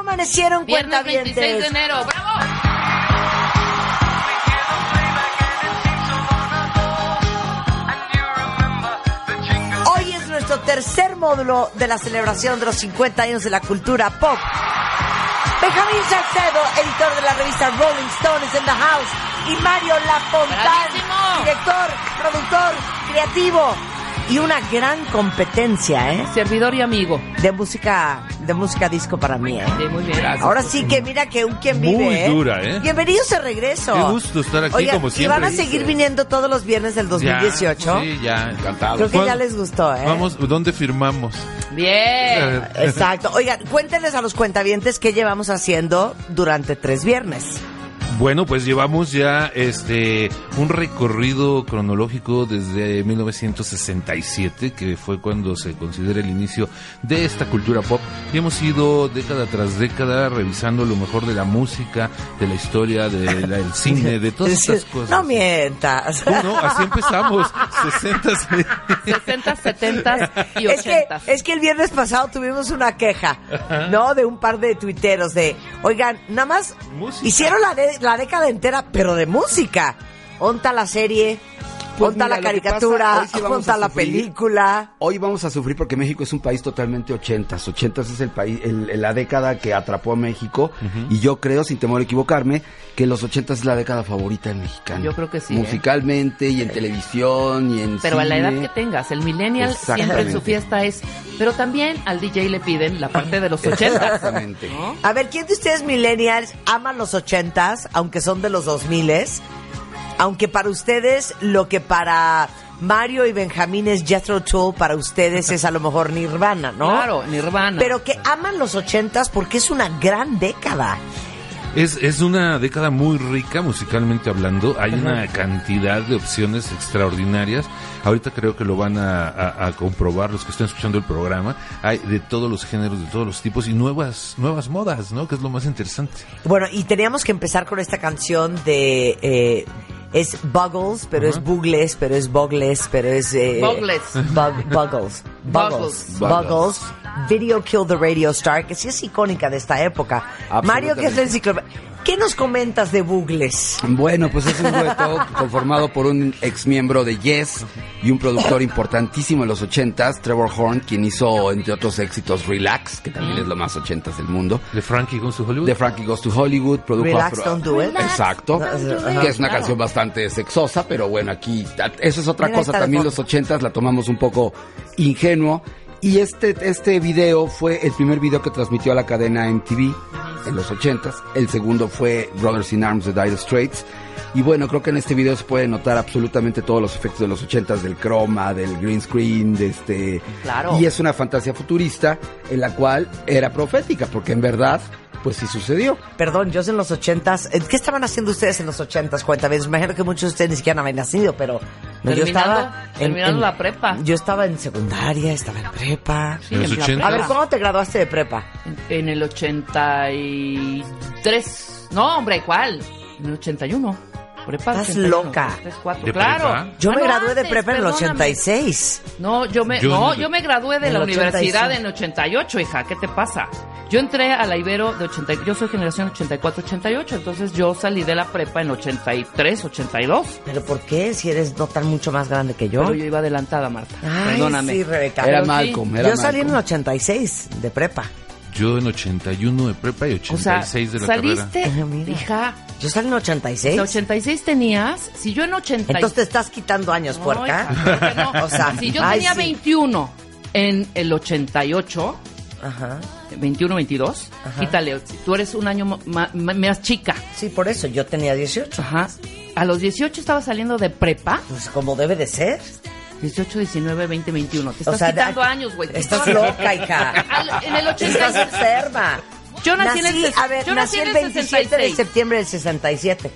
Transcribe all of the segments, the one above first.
amanecieron Viernes cuentavientes? 26 de enero. ¡Bravo! Hoy es nuestro tercer módulo de la celebración de los 50 años de la cultura pop. Benjamín Salcedo, editor de la revista Rolling Stone, is in the house. Y Mario Lafontán, director, productor, creativo. Y una gran competencia, ¿eh? Servidor y amigo. De música, de música disco para mí, ¿eh? Sí, muy bien. Ahora sí que mira que un quien vive, Muy ¿eh? dura, ¿eh? Bienvenidos de regreso. Qué gusto estar aquí, como ¿Y siempre. van a seguir viniendo todos los viernes del 2018? Ya, sí, ya, encantado. Creo que ya les gustó, ¿eh? Vamos, ¿dónde firmamos? Bien. Exacto. Oigan, cuéntenles a los cuentavientes qué llevamos haciendo durante tres viernes. Bueno, pues llevamos ya este un recorrido cronológico desde 1967, que fue cuando se considera el inicio de esta cultura pop. Y hemos ido década tras década revisando lo mejor de la música, de la historia, de la- del cine, de todas estas cosas. No mientas. ¿Cómo no? Así empezamos. 60 60, 70 y Es que, 80. es que el viernes pasado tuvimos una queja, ¿no? De un par de tuiteros de, oigan, nada más Música. hicieron la, de- la década entera, pero de música. Onta la serie, Pues onta mira, la pasa, caricatura, hoy sí vamos onta a la película. Hoy vamos a sufrir porque México es un país totalmente ochentas. Ochentas es el país, el- la década que atrapó a México. Y yo creo, sin temor a equivocarme, que los ochentas es la década favorita del mexicano. Yo creo que sí, ¿eh? Musicalmente y en televisión y en Pero a la cine. edad que tengas, el millennial siempre en su fiesta es. Pero también al DJ le piden la parte de los 80. Exactamente. ¿no? A ver, ¿quién de ustedes millennials ama los ochentas, aunque son de los dos miles? Aunque para ustedes lo que para Mario y Benjamín es Jethro Tull, para ustedes es a lo mejor Nirvana, ¿no? Claro, Nirvana. Pero que aman los ochentas porque es una gran década. Es, es una década muy rica musicalmente hablando. Hay una cantidad de opciones extraordinarias. Ahorita creo que lo van a, a- a comprobar los que están escuchando el programa. Hay de todos los géneros, de todos los tipos y nuevas nuevas modas, ¿no? Que es lo más interesante. Bueno, y teníamos que empezar con esta canción de... eh, es Buggles, pero es Bugles, pero es Bogles, pero es... Eh, Bugles. Bug- Buggles. Buggles. Buggles. Buggles. Video Kill the Radio Star, que sí es icónica de esta época. Mario, que es la enciclopedia. ¿Qué nos comentas de Bugles? Bueno, pues es un dueto conformado por un ex miembro de Yes y un productor importantísimo en los ochentas, Trevor Horn, quien hizo, entre otros éxitos, Relax, que también es lo más ochentas del mundo. De Frankie Goes to Hollywood. De Frankie Goes to Hollywood, produjo Relax, Afro- don't do it. Exacto. Ajá. Que es una canción bastante sexosa, pero bueno, aquí eso es otra Mira, cosa. También los ochentas la tomamos un poco ingenuo. Y este, este video fue el primer video que transmitió a la cadena MTV en los ochentas. El segundo fue Brothers in Arms de Dire Straits. Y bueno, creo que en este video se puede notar absolutamente todos los efectos de los ochentas, del croma, del green screen, de este... Claro. Y es una fantasía futurista en la cual era profética, porque en verdad, pues sí sucedió. Perdón, yo en los ochentas, eh, ¿qué estaban haciendo ustedes en los ochentas? Cuéntame, me imagino que muchos de ustedes ni siquiera no habían nacido, pero no, yo estaba terminando la prepa. Yo estaba en secundaria, estaba en prepa. Sí, En los en la 80. A ver. ¿cómo te graduaste de prepa? En el 83. No, hombre, ¿cuál? En el 81. Prepa Estás 81, loca. 3, 4, ¿De claro. prepa? Yo me Ah, no, gradué de prepa en el perdóname. 86. No, yo me, Yo no, yo me gradué de en la el universidad 85. en 88, hija. ¿Qué te pasa? Yo entré a la Ibero de 80, yo soy generación 84-88, entonces yo salí de la prepa en 83, 82. ¿Pero por qué? Si eres no tan mucho más grande que yo. Pero yo iba adelantada, Marta. Ay, Perdóname. sí, Rebeca. Era Pero sí, Malcolm, era Yo salí en el Malcolm. 86 de prepa. Yo en 81 de prepa y O sea, 86 de la carrera. saliste, Ajá, mira. hija, Yo salí en el 86. de 86 tenías, si yo en 80 Entonces te estás quitando años, No, puerca. hija, no. O sea, si yo ay, tenía sí. 21 en el 88, Ajá. 21, 22, Ajá. quítale, tú eres un año ma- más chica. Sí, por eso yo tenía 18. Ajá. A los 18 estaba saliendo de prepa. Pues como debe de ser. 18, 19, 20, 21. Te O estás sea, quitando de- años, güey. Estás loca, hija. Al- en el Estás 80. enferma. Yo nací en el a ver, yo nací nací en el el 27 de 66. septiembre del 67.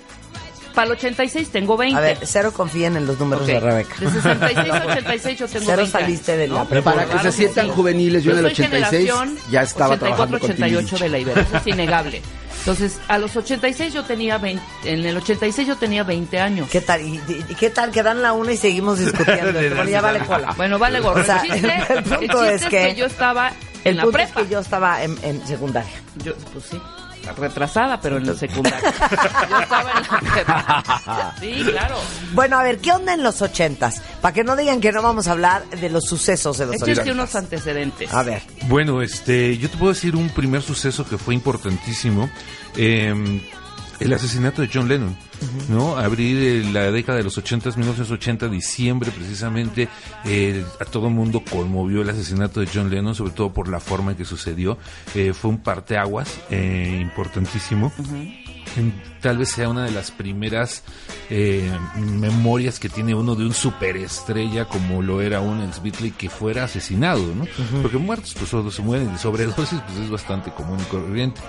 Para el 86 tengo 20. A ver, cero confíen en los números Ok. de Rebeca. De 66 a 86 yo tengo Cero 20. saliste de la ¿no? prepa. Para que Claro se sientan sí. juveniles, yo en el soy 86 generación ya estaba 84, trabajando con 88 Timbiriche. de la Ibero, eso es innegable. Entonces, a los 86 yo tenía 20, en el 86 yo tenía 20 años. ¿Qué tal? ¿Y, y qué tal que dan la una y seguimos discutiendo? bueno, ya vale cola. Bueno, vale gorro. O sea, el chiste, el punto el es chiste que- yo estaba El en la punto es que yo estaba en, en secundaria. Yo, pues sí, retrasada, pero en la secundaria. Yo estaba en la prepa. Sí, claro. Bueno, a ver, ¿qué onda en los ochentas? Para que no digan que no vamos a hablar de los sucesos de los Échate ochentas. unos antecedentes. A ver. Bueno, este, yo te puedo decir un primer suceso que fue importantísimo. eh, el asesinato de John Lennon, ¿no? Abrir eh, la década de los 80, 1980, diciembre precisamente, eh, a todo el mundo conmovió el asesinato de John Lennon, sobre todo por la forma en que sucedió. Eh, fue un parteaguas eh, importantísimo. Tal vez sea una de las primeras eh, memorias que tiene uno de un superestrella como lo era un ex Beatle que fuera asesinado, ¿no? Porque muertos, pues todos se mueren de sobredosis, pues es bastante común y corriente.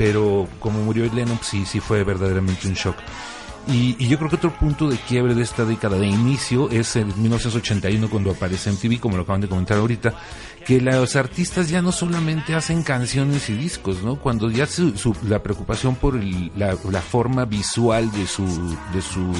Pero como murió Lennon, pues, sí, sí fue verdaderamente un shock. Y, y yo creo que otro punto de quiebre de esta década de inicio es el 1981 cuando aparece MTV, como lo acaban de comentar ahorita, que los artistas ya no solamente hacen canciones y discos, ¿no? Cuando ya su, su- la preocupación por el- la, la forma visual de su, de su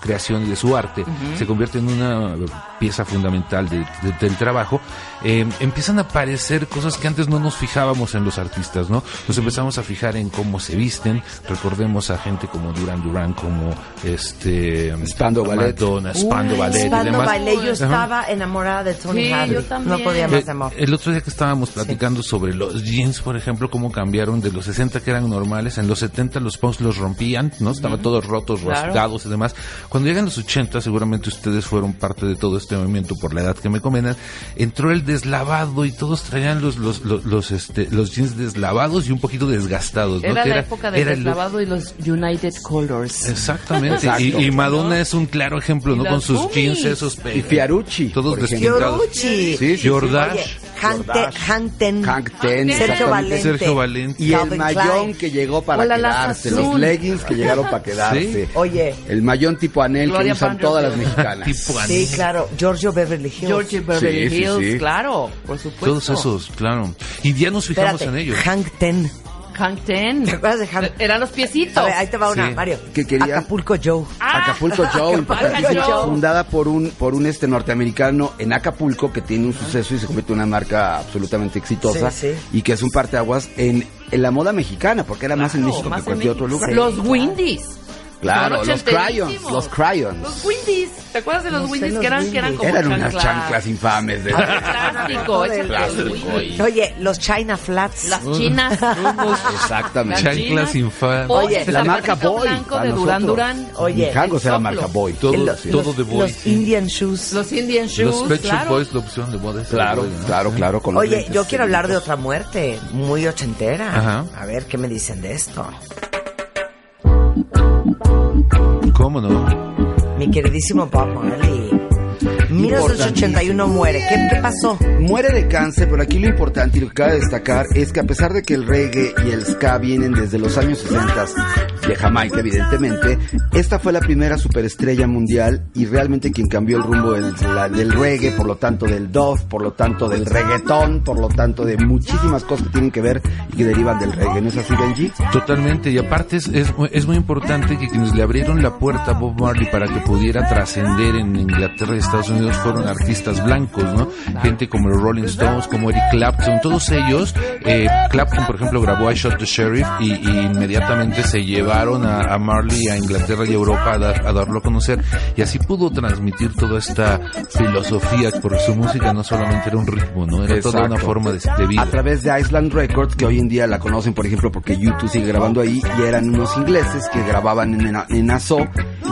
creación y de su arte se convierte en una pieza fundamental de- de- del trabajo, eh, empiezan a aparecer cosas que antes no nos fijábamos en los artistas, ¿no? Nos empezamos a fijar en cómo se visten, recordemos a gente como Duran Duran, como este Spandau Ballet. Madonna, Spandau Ballet y Spandau demás. Ballet, yo Ajá. estaba enamorada de Tony Sí, Hadley. yo también. No podía más Eh, de amor. El otro día que estábamos platicando sobre los jeans, por ejemplo, cómo cambiaron de los 60 que eran normales, en los 70 los pumps los rompían, ¿no? Estaban todos rotos, Claro. rasgados y demás. Cuando llegan los 80, seguramente ustedes fueron parte de todo este movimiento por la edad que me comentan, entró el deslavado y todos traían los los los, los, este los jeans deslavados y un poquito desgastados, ¿no? Era Que la época del era el look- deslavado y los United Colors. Exactamente. Y, y Madonna es un claro ejemplo, ¿no? Con sus jeans esos. Y Fiarucci, Todos. Fiorucci. Sí, sí, sí. Jordache. Oye, Hank, Ten. Hank Ten, Sergio. Valente. Sergio Valente. Y el Calvin mayón Klein. que llegó para Hola, la quedarse, los leggings que llegaron para quedarse. Oye. El mayón tipo anel Gloria que usan todas las mexicanas. Tipo Sí, anillo. claro. Giorgio Beverly Hills. George Beverly Sí, sí, Hills, sí. claro, por supuesto. Todos esos, claro. Y ya nos fijamos Espérate, en ellos. Hank Ten. Hank Ten. ¿Te acuerdas de Hank? Eran los piecitos. A ver, ahí te va una, Sí. Mario. Que quería- Acapulco Joe. Ah, Acapulco Joe, importantísima, Joe. fundada por un por un este norteamericano en Acapulco que tiene un suceso y se convierte en una marca absolutamente exitosa Sí, sí. y que es un parteaguas en, en la moda mexicana, porque era más en Claro, México más que en cualquier otro México. lugar. Los claro. Claro, los crayons, los crayons. Los Windies. ¿Te acuerdas de los No Windies que eran, que eran como Eran unas chanclas? chanclas infames de Plástico, Del- ese plástico Windies. Oye, los China Flats. Las chinas. Exactamente. Las Chanclas infames. Oye, La marca Boy, blanco de Durán. Durán. Oye, el era soplo. marca Boy. Todo, los, todo de boy. los sí. Indian Shoes. Los Indian Shoes, Los Pet claro. Boys, la opción de moda. Claro, de claro, claro. con Oye, yo quiero hablar de otra muerte, muy ochentera. Ajá. A ver, ¿qué me dicen de esto? ¿Cómo no? Mi queridísimo Bob Marley. 1981 muere. ¿Qué, qué pasó? Muere de cáncer, pero aquí lo importante y lo que cabe destacar es que a pesar de que el reggae y el ska vienen desde los años 60 de Jamaica, evidentemente, esta fue la primera superestrella mundial y realmente quien cambió el rumbo del, la- del reggae, por lo tanto del dove, por lo tanto del reggaetón, por lo tanto de muchísimas cosas que tienen que ver y que derivan del reggae. ¿No es así, Benji? Totalmente, y aparte es, es, es muy importante que quienes le abrieron la puerta a Bob Marley para que pudiera trascender en Inglaterra y Estados Unidos fueron artistas blancos, ¿no? Gente como los Rolling Stones, como Eric Clapton, todos ellos. Eh, Clapton, por ejemplo, grabó I Shot the Sheriff y, y inmediatamente se llevaron a, a Marley a Inglaterra y Europa a, dar- a darlo a conocer y así pudo transmitir toda esta filosofía, porque su música no solamente era un ritmo, ¿no? Era toda una Exacto. forma de, de vida. a través de Island Records, que hoy en día la conocen, por ejemplo, porque YouTube sigue grabando ahí, y eran unos ingleses que grababan en, en ASO,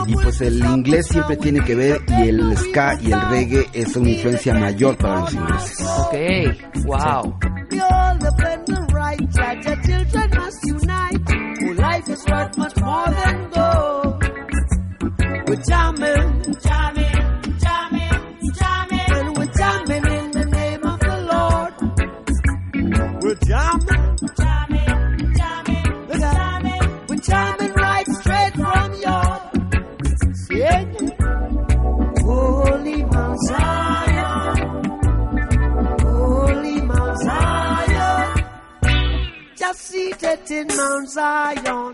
y pues el inglés siempre tiene que ver, y el ska y el reggae es una influencia mayor para los ingleses. Ok, wow. We all defend the right, judge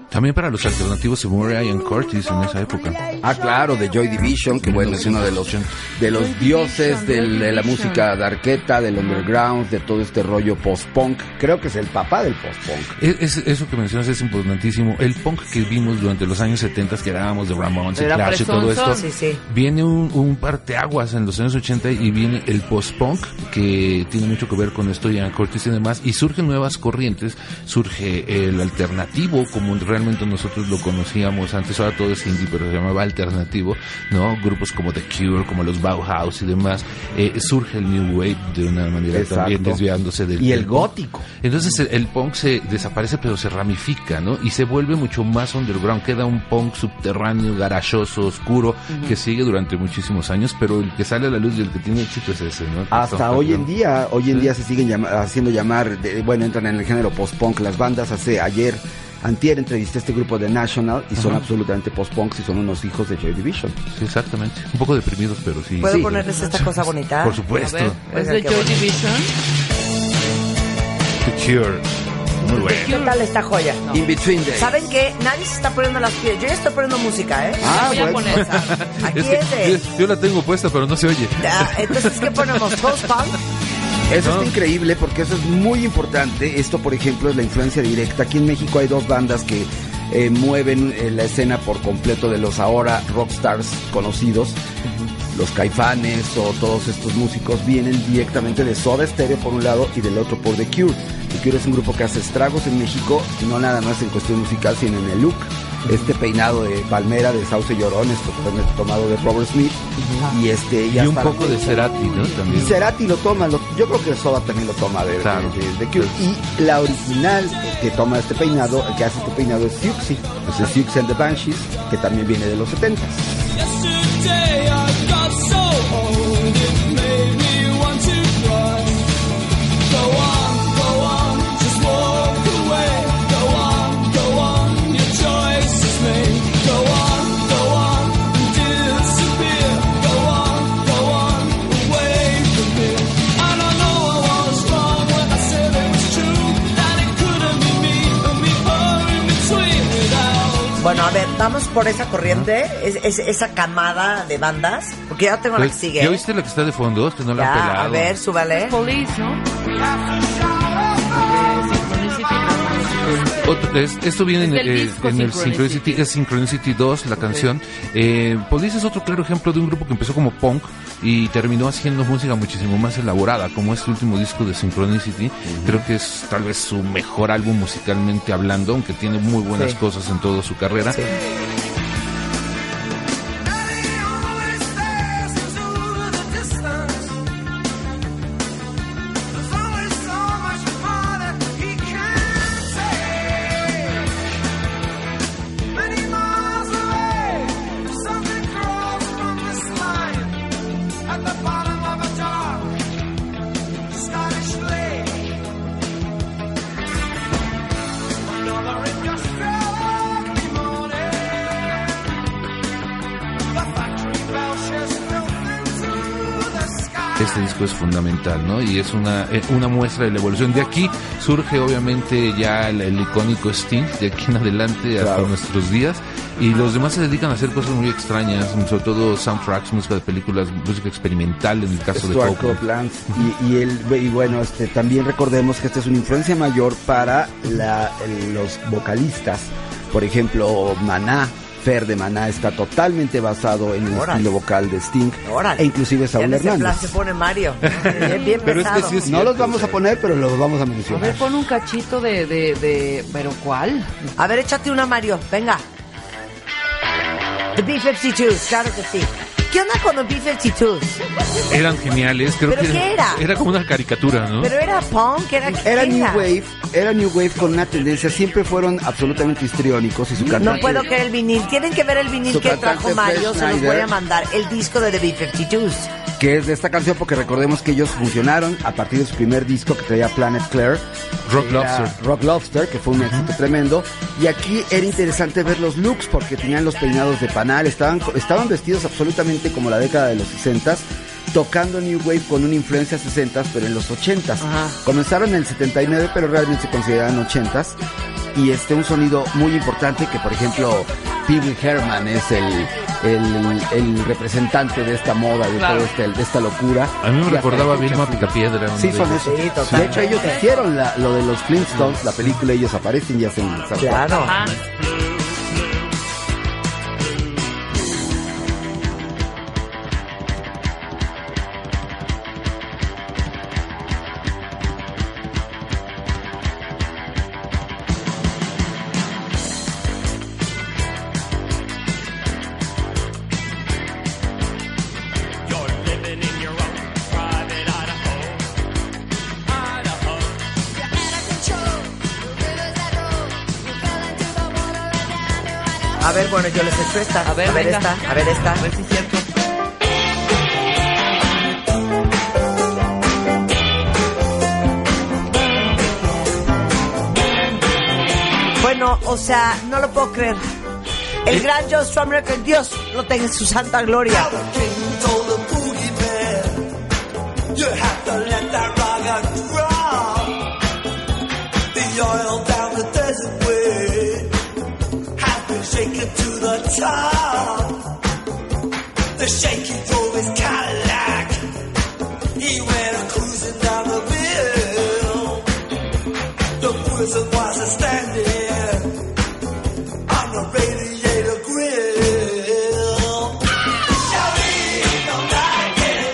También para los alternativos se muere Ian Curtis en esa época. Ah, claro, de Joy Division, que bueno, es uno de los, de los dioses del- de la música darqueta, del underground, de todo este rollo post-punk. Creo que es el papá del post-punk. Es, es- eso que mencionas es importantísimo. El punk que vimos durante los años 70 que hablábamos de Ramones y Era Clash y todo esto. Sí, sí. viene un, un parteaguas en los años 80 y viene el post-punk que tiene mucho que ver con esto, Ian Curtis y demás, y surgen nuevas corrientes, surge el alternativo como realmente nosotros lo conocíamos antes, ahora todo es indie, pero se llamaba alternativo, ¿no? Grupos como The Cure, como los Bauhaus y demás, eh, surge el New Wave de una manera Exacto. también desviándose del Y el gótico. entonces el, el punk se desaparece pero se ramifica, ¿no? Y se vuelve mucho más underground. Queda un punk subterráneo, garachoso, oscuro, que sigue durante muchísimos años, pero el que sale a la luz y el que tiene éxito es ese, ¿no? Hasta hoy en día, hoy en día se siguen llama- haciendo llamar, de- bueno, entran en el género post-punk las bandas. Hace ayer, antier, entrevisté a este grupo de National y son absolutamente post-punks y son unos hijos de Joy Division. Sí, exactamente. Un poco deprimidos, pero sí. ¿Puedo Sí. ponerles esta cosa bonita? Por A supuesto. ver, es de Joy. Division. The Cure. Muy bueno. ¿Qué tal esta joya? In Between Days. ¿Saben qué? Nadie se está poniendo las pies. Yo ya estoy poniendo música, ¿eh? Ah, Voy a bueno. poner. O sea, aquí Es que es de... yo, yo la tengo puesta, pero no se oye. Ah, entonces, ¿qué ponemos? ¿Post-punk? Eso No. está increíble porque eso es muy importante. Esto, por ejemplo, es la influencia directa. Aquí en México hay dos bandas que eh, mueven eh, la escena por completo de los ahora rockstars conocidos. Los caifanes o todos estos músicos vienen directamente de Soda Stereo por un lado y del otro por The Cure. The Cure es un grupo que hace estragos en México, no nada más en cuestión musical, sino en el look. Este peinado de palmera de Sauce Llorón, esto tomado de Robert Smith. Y este Y un poco de Cerati, ¿no? y También. Cerati lo toma, lo- yo creo que Soda también lo toma de, Claro. de- de Cure. Y la original que toma este peinado, el que hace este peinado es Siouxsie, es el Siouxsie and the Banshees, que también viene de los 70 vamos por esa corriente, es, es- esa camada de bandas, porque ya tengo la que Pues, sigue. ¿Ya viste la que está de fondo? Que no la han Ya, pelado. a ver, súbale. Police, ¿no? Otro- es- esto viene Es en, del eh, en el Synchronicity. Es Synchronicity 2, la canción. Eh, Police es otro claro ejemplo de un grupo que empezó como punk y terminó haciendo música muchísimo más elaborada, como este último disco de Synchronicity. Creo que es tal vez su mejor álbum musicalmente hablando, aunque tiene muy buenas Sí. cosas en toda su carrera. Sí. ¿No? Y es una, eh, una muestra de la evolución. De aquí surge obviamente ya el, el icónico Sting, de aquí en adelante hasta Claro. nuestros días. Y los demás se dedican a hacer cosas muy extrañas, sobre todo soundtracks, música de películas, música experimental en el caso de Stuart. Copeland. Y, y, el, y bueno, este, también recordemos que esta es una influencia mayor para la- los vocalistas. Por ejemplo, Maná, Fer de Maná está totalmente basado en el Órale. estilo vocal de Sting. Órale. E inclusive Ya Saúl plan Hernández. se pone Mario. Bien, bien Pero es que pesado. sí es No los vamos a poner, pero los vamos a A mencionar. ver, pon un cachito de, de, de... ¿Pero cuál? A ver, échate una, Mario. Venga. The B-52, claro que sí. ¿Qué onda con los B-52? Eran geniales, creo ¿Pero que qué era? era como una caricatura, ¿no? Pero era punk, era ¿qué Era New era? Wave, era New Wave con una tendencia, siempre fueron absolutamente histriónicos y su cantante... No puedo creer el vinil. Tienen que ver el vinil Su que trajo Mario. Se los voy a mandar. El disco de The B-52s. Que es de esta canción porque recordemos que ellos funcionaron a partir de su primer disco que traía Planet Claire. Rock Lobster. Rock Lobster, que fue un éxito tremendo. Y aquí era interesante ver los looks porque tenían los peinados de panal, estaban, estaban vestidos absolutamente como la década de los 60s, tocando New Wave con una influencia 60s, pero en los 80s. Ajá. Comenzaron en el 79, pero realmente se consideran 80s. Y este un sonido muy importante que por ejemplo Pee Wee Herman es el, el, el representante de esta moda, de Claro. todo este, de esta locura. A mí me Y recordaba fecha Vilma. Picapiedra. Sí, son eso. Sí. De hecho, ellos hicieron la- lo de los Flintstones, la película, ellos aparecen y hacen. Claro. A ver, bueno, yo les echo esta. A ver, esta. A ver esta. A ver si es cierto. Bueno, o sea, no lo puedo creer. Eh. El gran Joe Strummer, que Dios lo tenga en su santa gloria. The top. The shaky drove his Cadillac. He went cruising down the bill. The prison was a standing on the radiator grill.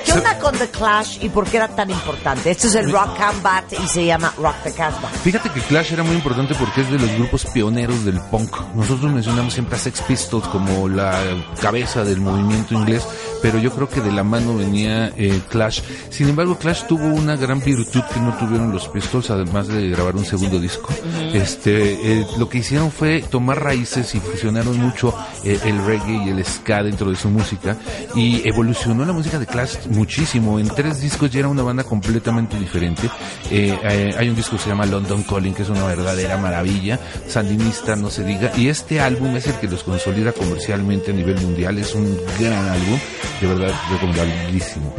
¿Qué onda con The Clash y por qué era tan importante? Esto es el Rock Combat y se llama Rock the Casbah. Fíjate que Clash era muy importante porque es de los grupos pioneros del punk. Nosotros mencionamos siempre a Sex Pistols como la cabeza del movimiento inglés, pero yo creo que de la mano venía eh, Clash. Sin embargo, Clash tuvo una gran virtud que no tuvieron los Pistols, además de grabar un segundo disco. Este, eh, lo que hicieron fue tomar raíces y fusionaron mucho eh, el reggae y el ska dentro de su música y evolucionó la música de Clash muchísimo. En tres discos ya era una banda completamente diferente. Eh, eh, hay un disco que se llama London Calling, que es una verdadera maravilla, sandinista, no se diga. Y este álbum es el que los consolida comercialmente a nivel mundial. Es un gran álbum, de verdad recomendabilísimo.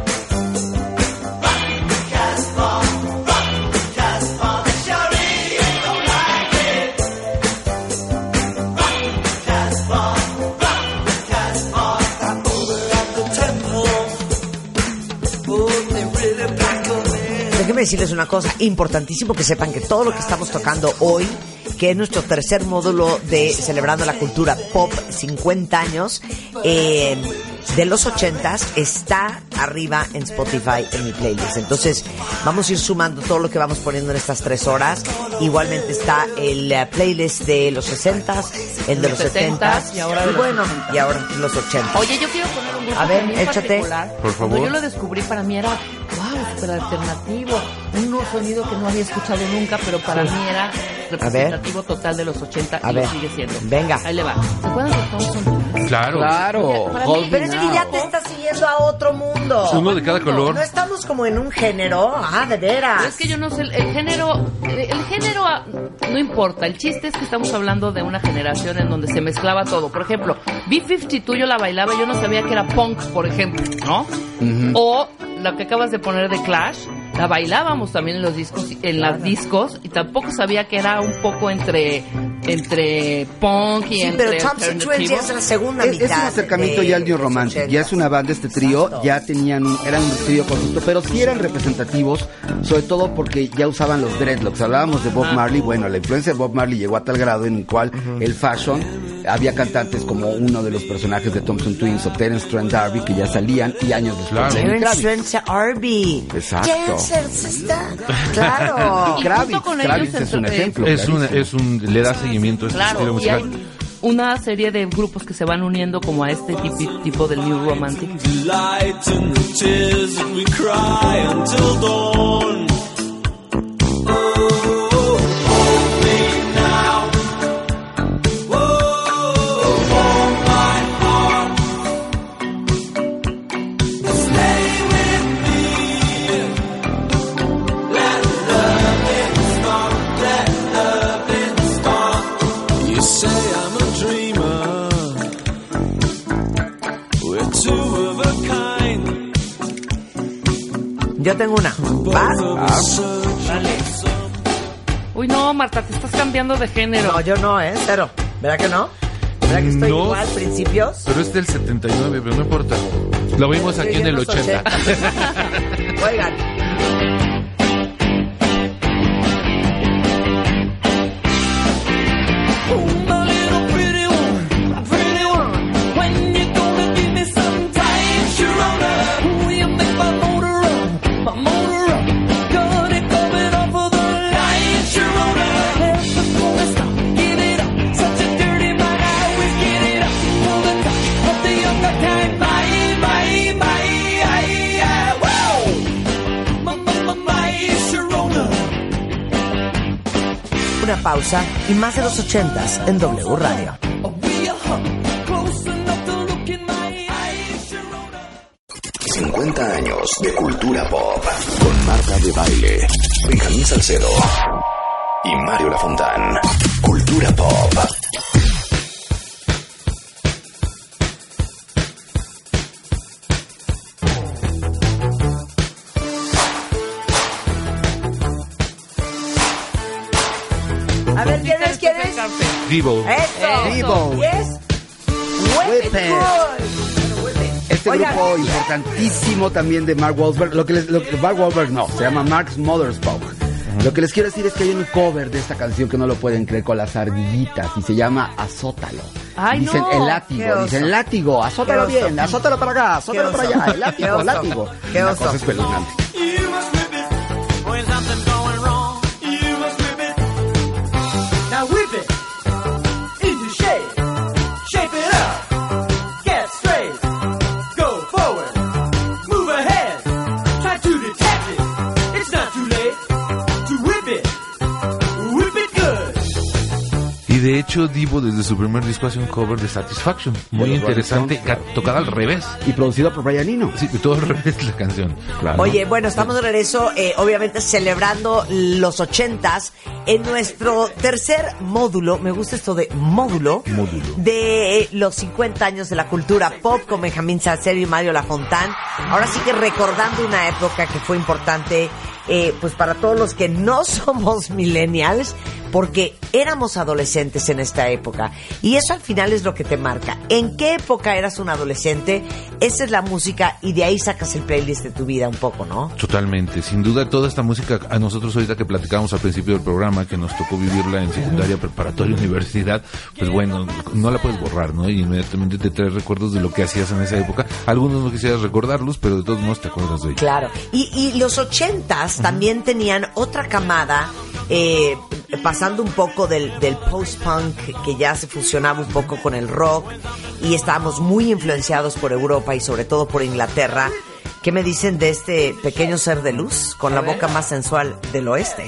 Déjenme decirles una cosa, importantísimo que sepan que todo lo que estamos tocando hoy, que es nuestro tercer módulo de Celebrando la Cultura Pop 50 años, eh, de los 80s, está arriba en Spotify en mi playlist. Entonces, vamos a ir sumando todo lo que vamos poniendo en estas tres horas. Igualmente está el eh, playlist de los 60s, el de los 70s, y ahora de los bueno, 80s. y ahora los 80s. Oye, yo quiero poner un grupo A ver, échate. particular, Por favor. Cuando yo lo descubrí, para mí era, wow, súper alternativo. Un nuevo sonido que no había escuchado nunca, pero para mí era representativo total de los 80 A y ver. lo sigue siendo. Venga. Ahí le va. ¿Se acuerdan de Thompson? Claro. Claro, mí- Pero es que ya te estás siguiendo a otro mundo. Uno de cada color. No estamos como en un género. Ah, de veras. Pero es que yo no sé, el, el género, el, el género ah, no importa, el chiste es que estamos hablando de una generación en donde se mezclaba todo. Por ejemplo, B-52 yo la bailaba, yo no sabía que era punk, por ejemplo, ¿no? O la que acabas de poner de Clash, la bailábamos también en los discos, en las discos, y tampoco sabía que era un poco entre, entre punk y Sí, entre pero Thompson Twins ya es la segunda Es, mitad. es un acercamiento de ya al New Romantic, 80. ya es una banda este trío, Exacto. ya tenían, eran un trío conjunto, pero sí eran representativos, sobre todo porque ya usaban los dreadlocks. Hablábamos de Bob Marley, bueno, la influencia de Bob Marley llegó a tal grado en el cual el fashion, había cantantes como uno de los personajes de Thompson Twins o Terence Trent D'Arby que ya salían y años después Claro. Terence. Trent Arby. Exacto. Claro. Kravitz, junto con Kravitz ellos es un ejemplo. Es un, es un, le da seguimiento a este estilo Claro, y musical. hay una serie de grupos que se van uniendo como a este tipo, tipo del New Romantic. Cambiando de género. No, yo no, ¿eh? Cero. ¿Verdad que no? ¿Verdad que estoy No. igual, principios? Pero es del 79, pero no importa. Lo vimos aquí en el 80. Oigan. Y más de los ochentas en W Radio. We are close enough to look in my eyes, Sharona. 50 años de cultura pop con Marta de Baile, Benjamín Salcedo y Mario Lafontán. Cultura pop. Divo. Eso. Divo. ¿Y es? Whip it. Este Oigan, grupo importantísimo también de Mark Wahlberg, lo que les, lo Mark Wahlberg no, se llama Mark's Mothersbaugh. Lo que les quiero decir es que hay un cover de esta canción que no lo pueden creer con las ardillitas y se llama Azótalo. Ay, dicen no. el látigo, dicen látigo, azótalo bien, azótalo para acá, azótalo para allá, el látigo, látigo. Qué Una oso. cosa espeluznante. De hecho, Divo desde su primer disco hace un cover de Satisfaction. Muy De interesante, Stones. ca- tocada al revés. Y producido por Brian Eno. Sí, todo al revés la canción. Claro. Oye, bueno, estamos de regreso, eh, obviamente celebrando los ochentas en nuestro tercer módulo, me gusta esto de módulo, Módulo. de eh, los 50 años de la cultura pop con Benjamín Salcedo y Mario Lafontán. Ahora sí que recordando una época que fue importante, eh, pues para todos los que no somos millennials, porque éramos adolescentes en esta época. Y eso al final es lo que te marca. ¿En qué época eras un adolescente? Esa es la música y de ahí sacas el playlist de tu vida un poco, ¿no? Totalmente, sin duda toda esta música a nosotros ahorita que platicábamos al principio del programa que nos tocó vivirla en secundaria, preparatoria, universidad, pues bueno, no la puedes borrar, ¿no? Y inmediatamente te trae recuerdos de lo que hacías en esa época. Algunos no quisieras recordarlos, pero de todos modos te acuerdas de ellos. Claro. Y, y los ochentas también tenían otra camada, eh, pasando un poco del, del post-punk que ya se fusionaba un poco con el rock y estábamos muy influenciados por Europa y sobre todo por Inglaterra. ¿Qué me dicen de este pequeño ser de luz con la boca más sensual del oeste?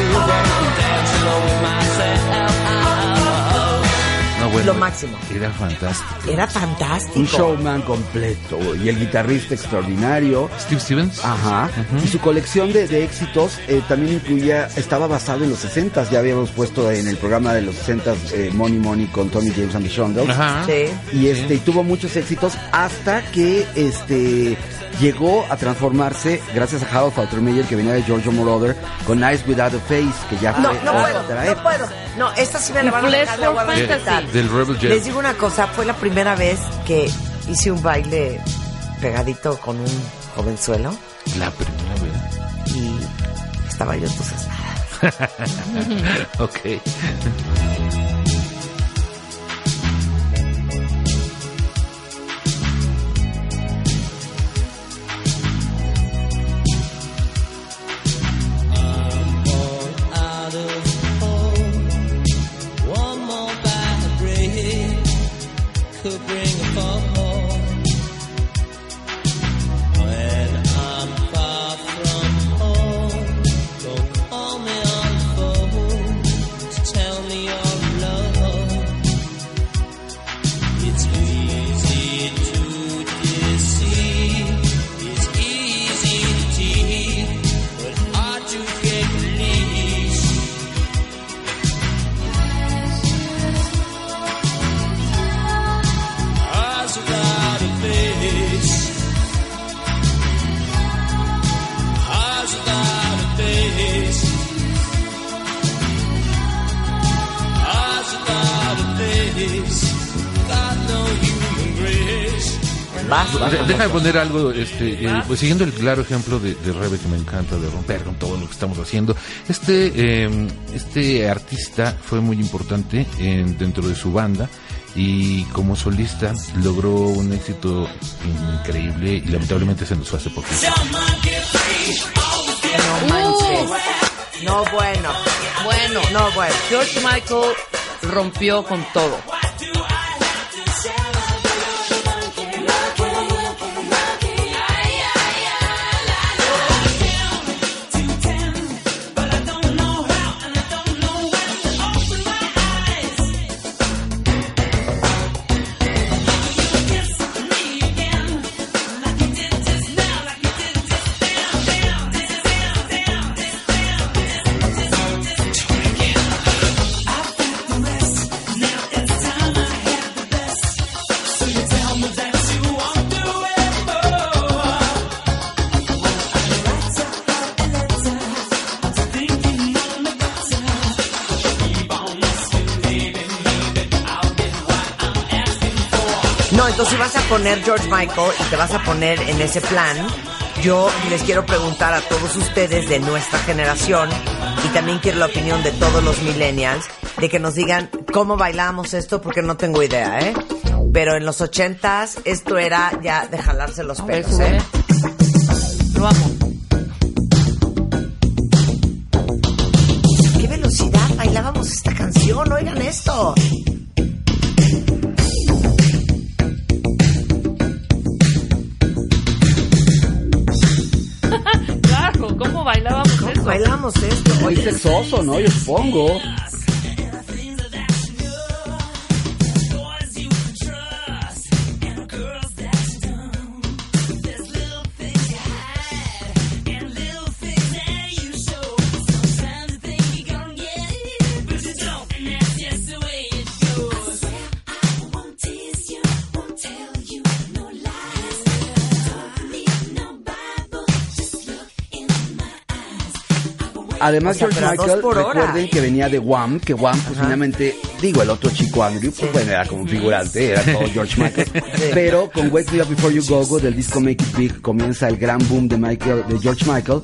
Lo máximo. Era fantástico. Era fantástico. Un showman completo y el guitarrista extraordinario. Steve Stevens. Ajá. Y su colección de, de éxitos eh, también incluía, estaba basado en los 60 Ya habíamos puesto en el programa de los 60 eh, Money Money con Tony James and the Shondells. Ajá. Sí. Y este, y tuvo muchos éxitos hasta que este llegó a transformarse gracias a Harold Faltermeyer que venía de Giorgio Moroder con Nice Without a Face que ya fue No, no puedo, no puedo. No, esta sí me la van a dejar. Del Rebel Jet. Les digo una cosa, fue la primera vez que hice un baile pegadito con un jovenzuelo La primera vez. y estaba yo entonces. Ok. Poner algo, este, eh, pues siguiendo el claro ejemplo de, de Rebe que me encanta, de romper con todo lo que estamos haciendo. Este, eh, este artista fue muy importante en- dentro de su banda y como solista logró un éxito increíble y lamentablemente se nos fue hace poquito. No manches. No, bueno. Bueno, No, bueno. George Michael rompió con todo. Si vas a poner George Michael y te vas a poner en ese plan, yo les quiero preguntar a todos ustedes de nuestra generación y también quiero la opinión de todos los millennials de que nos digan cómo bailamos esto porque no tengo idea, ¿eh? Pero en los ochentas esto era ya de jalarse los pelos, ¿eh? Lo amo. ¿Qué velocidad bailábamos esta canción? Oigan esto. Bailamos esto? Muy sexoso, ¿no? Yo supongo. Además, O sea, George Michael, hora. recuerden que venía de Wham, que Wham, pues finalmente, digo, el otro chico Andrew, pues bueno, era como un figurante, era todo George Michael. Pero con Wake Me Up Before You Go Go del disco Make It Big comienza el gran boom de Michael, de George Michael.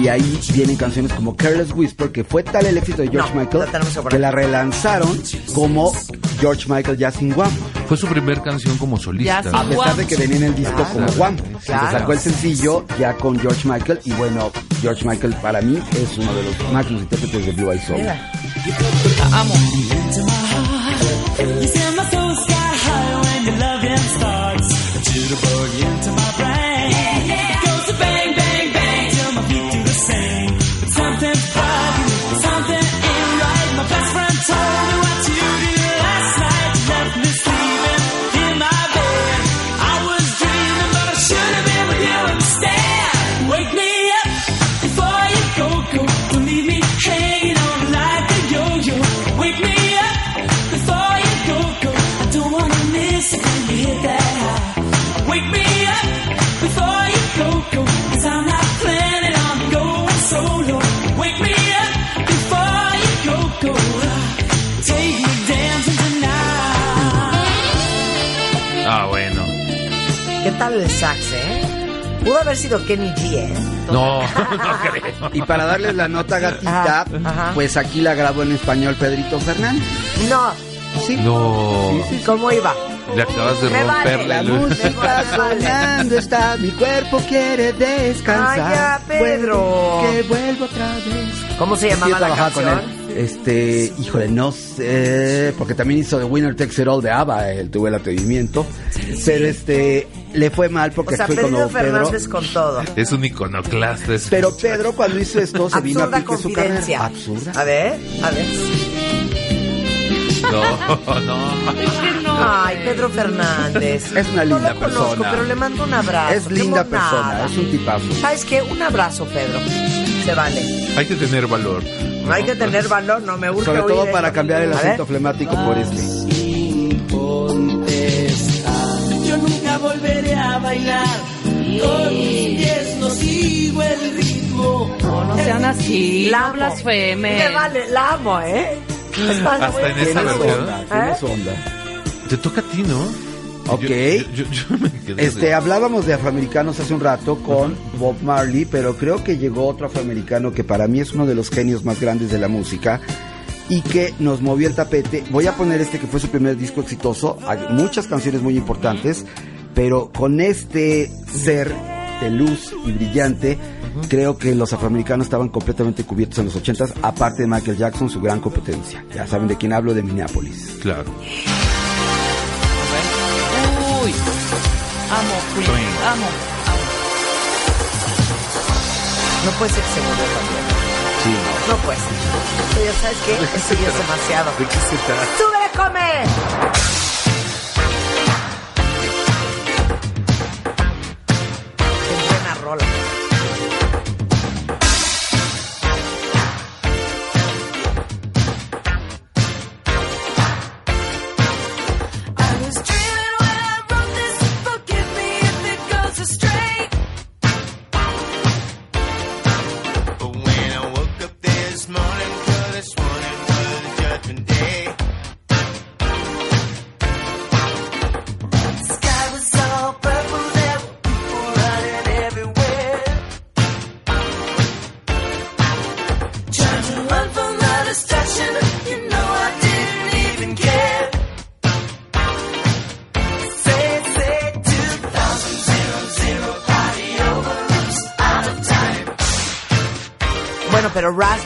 Y ahí vienen canciones como Careless Whisper, que fue tal el éxito de George No, Michael, la que la relanzaron como George Michael ya sin Wham. Fue su primer canción como solista. Sí. A pesar Wham. de que venía en el disco Claro. como Wham. Claro. Se sacó el sencillo ya con George Michael y bueno, George Michael para mí es uno de los máximos intérpretes de Blue Eyed Soul. Tal el sax, eh? Pudo haber sido Kenny G, ¿eh? No, no creo. Y para darles la nota gatita, Ajá, ajá. pues aquí la grabó en español Pedrito Fernández. No. No. ¿Cómo iba? Le acabas de Me vale, romper la la luz. música. sonando está, mi cuerpo quiere descansar. Ay, ya, Pedro. Vuelvo, que vuelvo otra vez. ¿Cómo se Sí, llamaba la trabajaba con canción? él. Este, híjole, no sé, porque también hizo The Winner Takes It All de ABBA, él tuvo el atrevimiento. Pero este, le fue mal porque O sea, fue Pedro. Fernández con todo. Es un iconoclasta. es- Pero Pedro cuando hizo esto se vino a pique su carrera. confidencia. Absurda. A ver, a ver. No, no. Es que no. Ay, Pedro Fernández. Es una No linda lo conozco, persona. pero le mando un abrazo. Es linda persona, es un tipazo. ¿Sabes qué? Un abrazo, Pedro. Se vale. Hay que tener valor. No hay que tener valor, no me gusta Sobre oír todo eso. para cambiar el A ver. acento flemático por este. Yo nunca volveré a bailar. Con mis pies no sigo el ritmo. No, no sean así. La blasfemen. Me vale, la amo, ¿eh? Hasta en esa versión. ¿Eh? onda. Te toca a ti, ¿no? Ok. Yo, yo- yo me quedé Este, hablábamos de afroamericanos hace un rato con Bob Marley, pero creo que llegó otro afroamericano que para mí es uno de los genios más grandes de la música y que nos movió el tapete. Voy a poner este que fue su primer disco exitoso, hay muchas canciones muy importantes, pero con este ser de luz y brillante, creo que los afroamericanos estaban completamente cubiertos en los ochentas, aparte de Michael Jackson, su gran competencia. Ya saben de quién hablo, de Minneapolis. Claro. Amo. Swing. Amo. amo. No puede ser que se también. Sí, No puede ser. Pero ¿sabes qué? Eso ya es demasiado. ¿De qué se trata? ¡Súbele, come!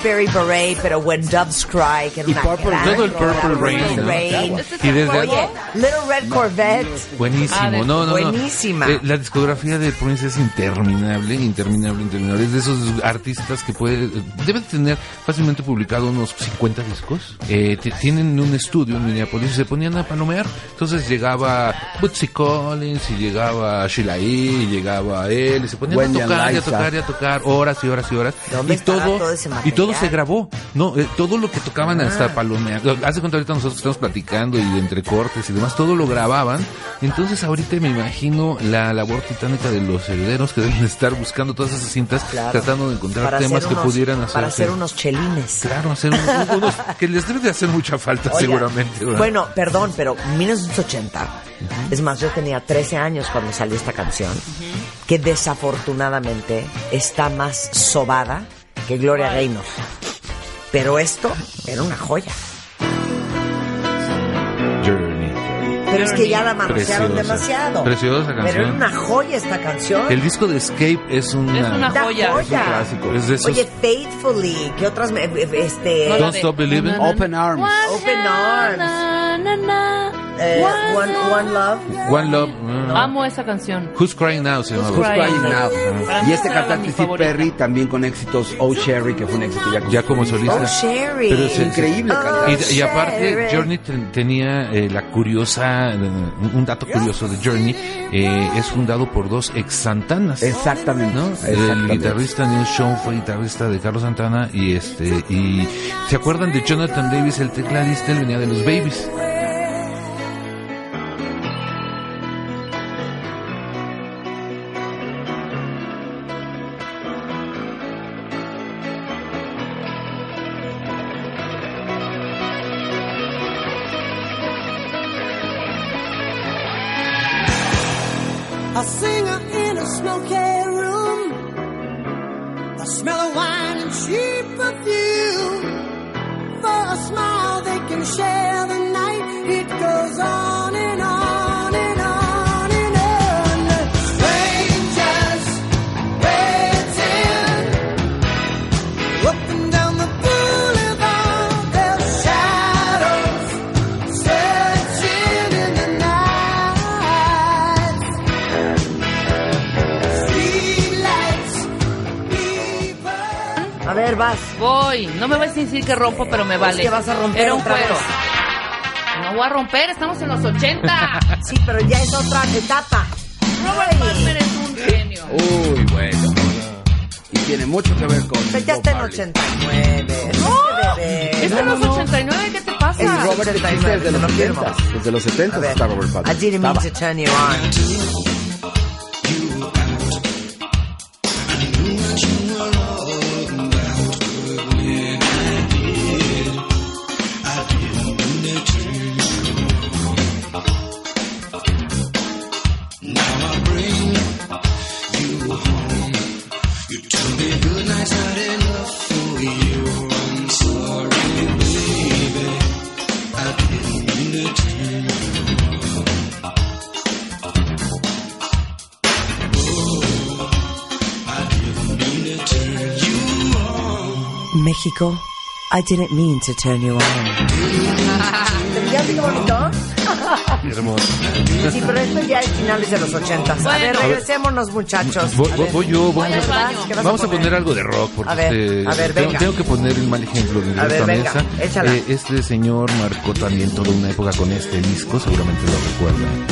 Raspberry Beret, pero When Doves Cry, que era Y una Purple gran Todo el. Purple Rain, ¿no? Rain. Y desde Oye, Little Red Corvette. Buenísimo, Ah, no, no, no. buenísima. Eh, la discografía de Prince es interminable, interminable, interminable. Es de esos artistas que puede, debe tener fácilmente publicado unos 50 discos. Eh, tienen un estudio en Minneapolis y se ponían a palomear. Entonces llegaba Bootsy Collins y llegaba Sheila E. y llegaba él y se ponían Wendy a tocar y a tocar y a tocar horas y horas y horas. ¿Dónde y todo, todo ese y todo se grabó. No, eh, todo lo que tocaban hasta palomear. Hace cuenta ahorita nosotros estamos platicando y de entre cortes y demás, todo lo grababan. Entonces ahorita me imagino la labor titánica de los herederos que deben estar buscando todas esas cintas, Claro. tratando de encontrar Para temas que unos- pudieran hacer. Para hacer unos chelines. Claro, hacer unos, unos- que les debe de hacer mucha falta Oiga, seguramente. ¿verdad? Bueno, perdón, pero 1980. Es más, yo tenía 13 años cuando salió esta canción, que desafortunadamente está más sobada que Gloria Gaynor. Pero esto era una joya. Pero es que ya la manosearon Preciosa. demasiado. Preciosa Pero canción. era una joya esta canción. El disco de Escape es una... Es una joya. joya. clásico. Es de esos... Oye, Faithfully, ¿qué otras? me- Este, No, Don't Stop Believing. Open Arms. Open Arms. Eh, one, one Love. One Love. no. Amo esa canción. Who's Crying Now se Who's llamaba. Crying Crying Now. Y este cantante Steve favorita. Perry también con éxitos Oh Sherry, que fue un éxito ya como, Ya como solista. Oh, Sherry. Pero se- Increíble Oh, cantante. Y, y aparte. Journey ten- tenía eh, la curiosa, eh, un dato curioso de Journey, eh, es fundado por dos ex Santanas. Exactamente. ¿no? El Exactamente. guitarrista Neil Sean fue guitarrista de Carlos Santana y este y se acuerdan de Jonathan Davis el tecladista él venía de los Babies ver, vas. Voy. No me vas a decir que rompo, pero me vale. que vas a romper Era un otra cuero. vez. la voy a romper, estamos en los 80. Sí, pero ya es otra etapa. Robert Palmer es un genio. Uy, bueno. Y tiene mucho que ver con. Ya está en Marley. 89. ¡No! bebé. Es de los 89, ¿qué te pasa? El Robert existe desde los no 70. firmo. Desde los 70 A ver, está Robert Palmer. I didn't mean to turn you on. México, I didn't mean to turn you on. Hermoso. Sí, pero esto ya es finales de los 80. A ver, regresémonos, muchachos. Voy, A voy- ver. voy yo, voy Vaya a- al baño. ¿Qué vas Vamos a poner algo de rock porque A ver, este, a ver, tengo, venga. tengo que poner el mal ejemplo de A ver, esta venga, mesa. Eh, este señor marcó también toda una época con este disco, seguramente lo recuerdan.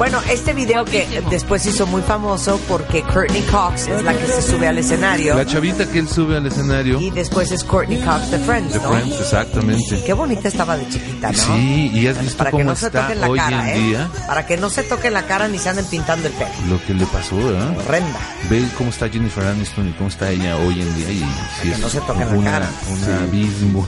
Bueno, este video que después se hizo muy famoso porque Courtney Cox es la que se sube al escenario La chavita que él sube al escenario y después es Courtney Cox de Friends, de ¿no? Friends, exactamente. Qué bonita estaba de chiquita, ¿no? Sí, y has visto Para que cómo no se está toquen la hoy cara, en ¿eh? día, Para que no se toquen la cara ni se anden pintando el pelo. lo que le pasó, ¿verdad? Horrenda. Ve cómo está Jennifer Aniston y cómo está ella hoy en día y sí que es no se toquen la una, cara. un abismo.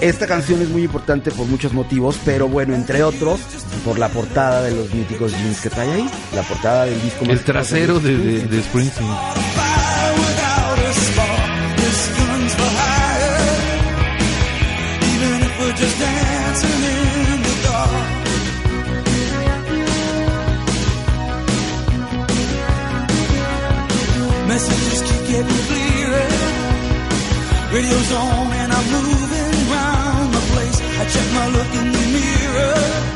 Esta canción es muy importante por muchos motivos, pero bueno, entre otros, por la portada de los míticos jeans que trae ahí. La portada del disco El trasero de, de, de Springsteen. Messages keep getting clearer. Radio's on and I'm moving round the place. I check my look in the mirror.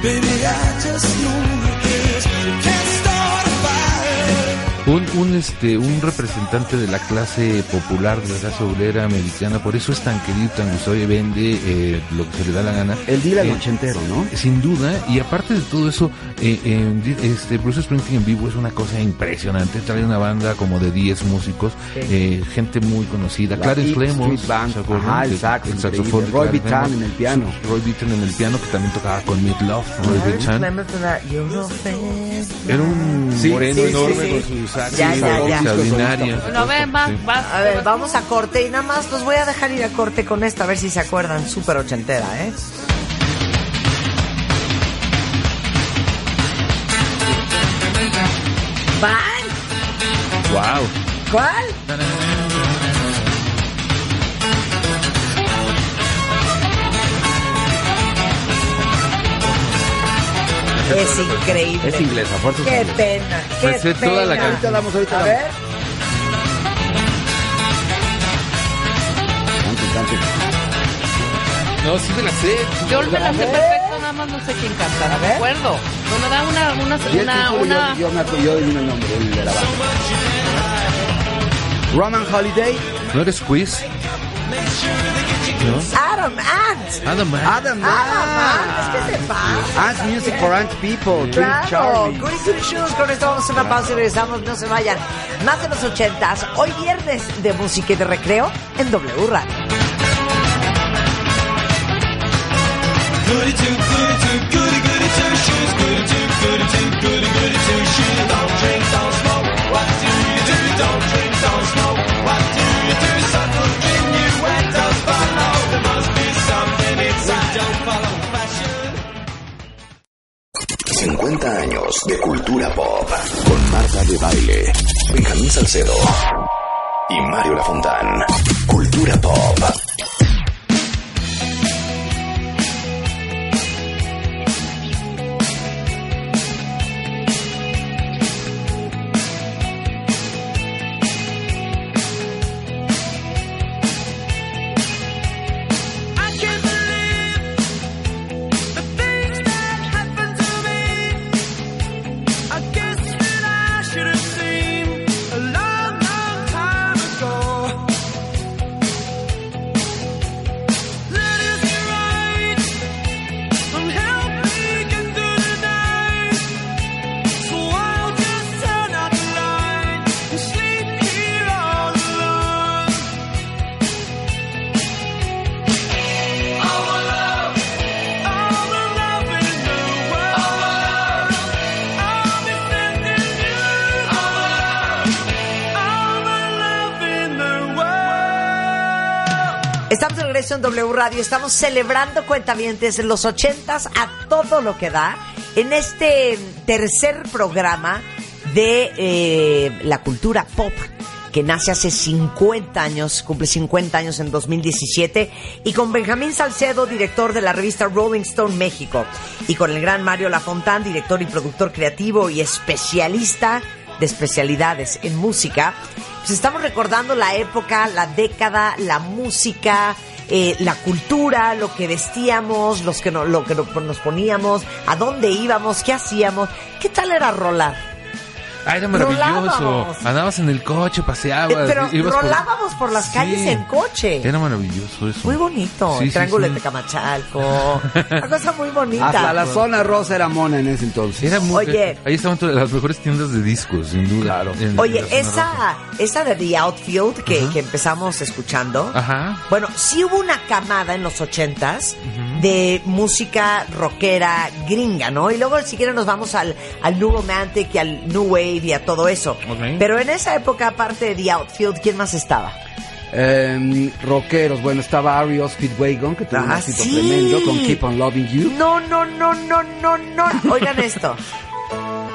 Baby, I just know Un, este, un representante de la clase popular, de la clase obrera americana, por eso es tan querido, tan gustado y vende eh, lo que se le da la gana. El Dylan Eh, ochentero, ¿no? Sin duda, y aparte de todo eso, eh, eh, este Bruce Springsteen en vivo es una cosa impresionante. Trae una banda como de 10 músicos, eh, gente muy conocida. La Clarence Clemons. Ajá, el saxofón. Roy Clarence Bittan en el piano. Roy Bittan en el piano, que también tocaba con Meat Love. Roy Bittan. Era un Sí, moreno enorme sí. con su sax Ya, ya, extraordinaria. Bueno, a ver, va, Sí. va. A ver, vamos a corte y nada más los voy a dejar ir a corte con esta, a ver si se acuerdan. Súper ochentera, ¿eh? ¿Van? Wow. ¿Cuál? Es increíble. Es inglesa, fuerza Qué pena, qué Me pena. toda la canción. Ahorita damos, ahorita A ver. Cante, cante. No, sí me la sé. Yo me la sé perfecto, nada más no sé quién canta, no me acuerdo. Bueno, da una, una, una, una... yo, yo me acuerdo, yo el nombre el de la banda. Roman Holiday, ¿No eres quiz? ¿No? Adam Ant. Adam Man. Adam Adam Ant. ¿Qué te pasa? Ant Music for Ant People, Claro. Goody Goody Shoes, con esto vamos a una pausa y regresamos, no se vayan. Más de los ochentas, hoy viernes de música y de recreo en W Radio. Goody two, goody two, goody goody two shoes. Goody two, goody two, goody goody two shoes. Don't drink, 50 años de cultura pop con Marta de Baile, Benjamín Salcedo y Mario Lafontán. Cultura pop. W Radio. Estamos celebrando cuentamientos en los ochentas a todo lo que da en este tercer programa de eh, la cultura pop que nace hace 50 años, cumple 50 años en 2017, y con Benjamín Salcedo, director de la revista Rolling Stone México, y con el gran Mario Lafontán, director y productor creativo y especialista de especialidades en música, pues estamos recordando la época, la década, la música, eh, la cultura, lo que vestíamos, los que no- lo que no- nos poníamos, a dónde íbamos, qué hacíamos. ¿Qué tal era rolar? Ah, era maravilloso. Rolábamos. Andabas en el coche, paseabas. Eh, pero ibas rolábamos por las calles Sí. en coche. Era maravilloso eso. Muy bonito, Sí, el sí, triángulo sí. de Tecamachalco. Una cosa muy bonita. Hasta la zona rosa era mona en ese entonces. Era muy, Oye. Ahí estaban todas las mejores tiendas de discos, sin duda. Claro. En- Oye, en esa, rosa. esa de The Outfield que, Ajá. que empezamos escuchando. Ajá. Bueno, sí hubo una camada en los ochentas de música rockera gringa, ¿no? Y luego si quieren nos vamos al, al New Romantic y al New Wave todo eso. Ok. Pero en esa época, aparte de The Outfield, ¿quién más estaba? Eh, rockeros, bueno, estaba Ariel Speedwagon, que tuvo un Ah, éxito sí. tremendo con Keep on Loving You. No, no, no, no, no, no. Oigan esto.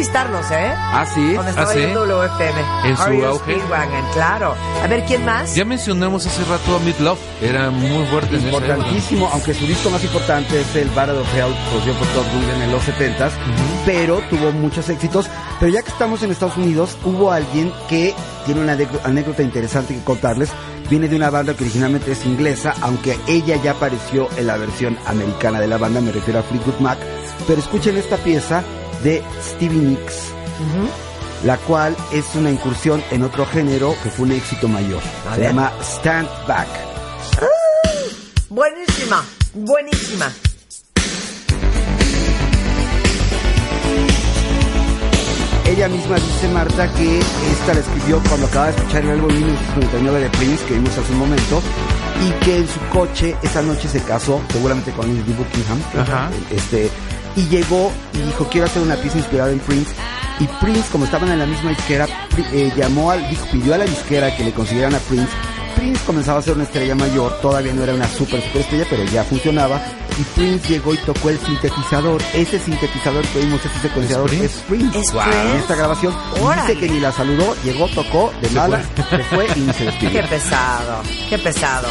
entrevistarlos, ¿eh? Ah, sí. Cuando estaba ¿Ah, sí? en WFM. En su auge. Speedwagon, claro. A ver, ¿quién más? Ya mencionamos hace rato a Meat Love. Era muy fuerte en. Importantísimo, aunque su disco más importante es el Battle of Hell, producido por Todd Rundgren en los 70s, pero tuvo muchos éxitos. Pero ya que estamos en Estados Unidos, hubo alguien que tiene una anécdota interesante que contarles. Viene de una banda que originalmente es inglesa, aunque ella ya apareció en la versión americana de la banda, me refiero a Fleetwood Mac. Pero escuchen esta pieza de Stevie Nicks, la cual es una incursión en otro género que fue un éxito mayor. A Se ver. llama Stand Back. Buenísima, buenísima. Ella misma dice, Marta, que esta la escribió cuando acaba de escuchar el álbum 1999 de Prince, que vimos hace un momento, y que en su coche esa noche se casó, seguramente con Lindsey Buckingham, Ajá. este, y llegó y dijo, quiero hacer una pieza inspirada en Prince, y Prince, como estaban en la misma disquera, eh, llamó al, dijo, pidió a la disquera que le consiguieran a Prince, Prince comenzaba a ser una estrella mayor, todavía no era una super super estrella, pero ya funcionaba, y Prince llegó y tocó el sintetizador, ese sintetizador que vimos, ese secuenciador ¿Es es Prince. ¿Es Wow. Prince? En esta grabación Órale. dice que ni la saludó, llegó, tocó, de mala, se fue y se despidió. Qué pesado, qué pesado.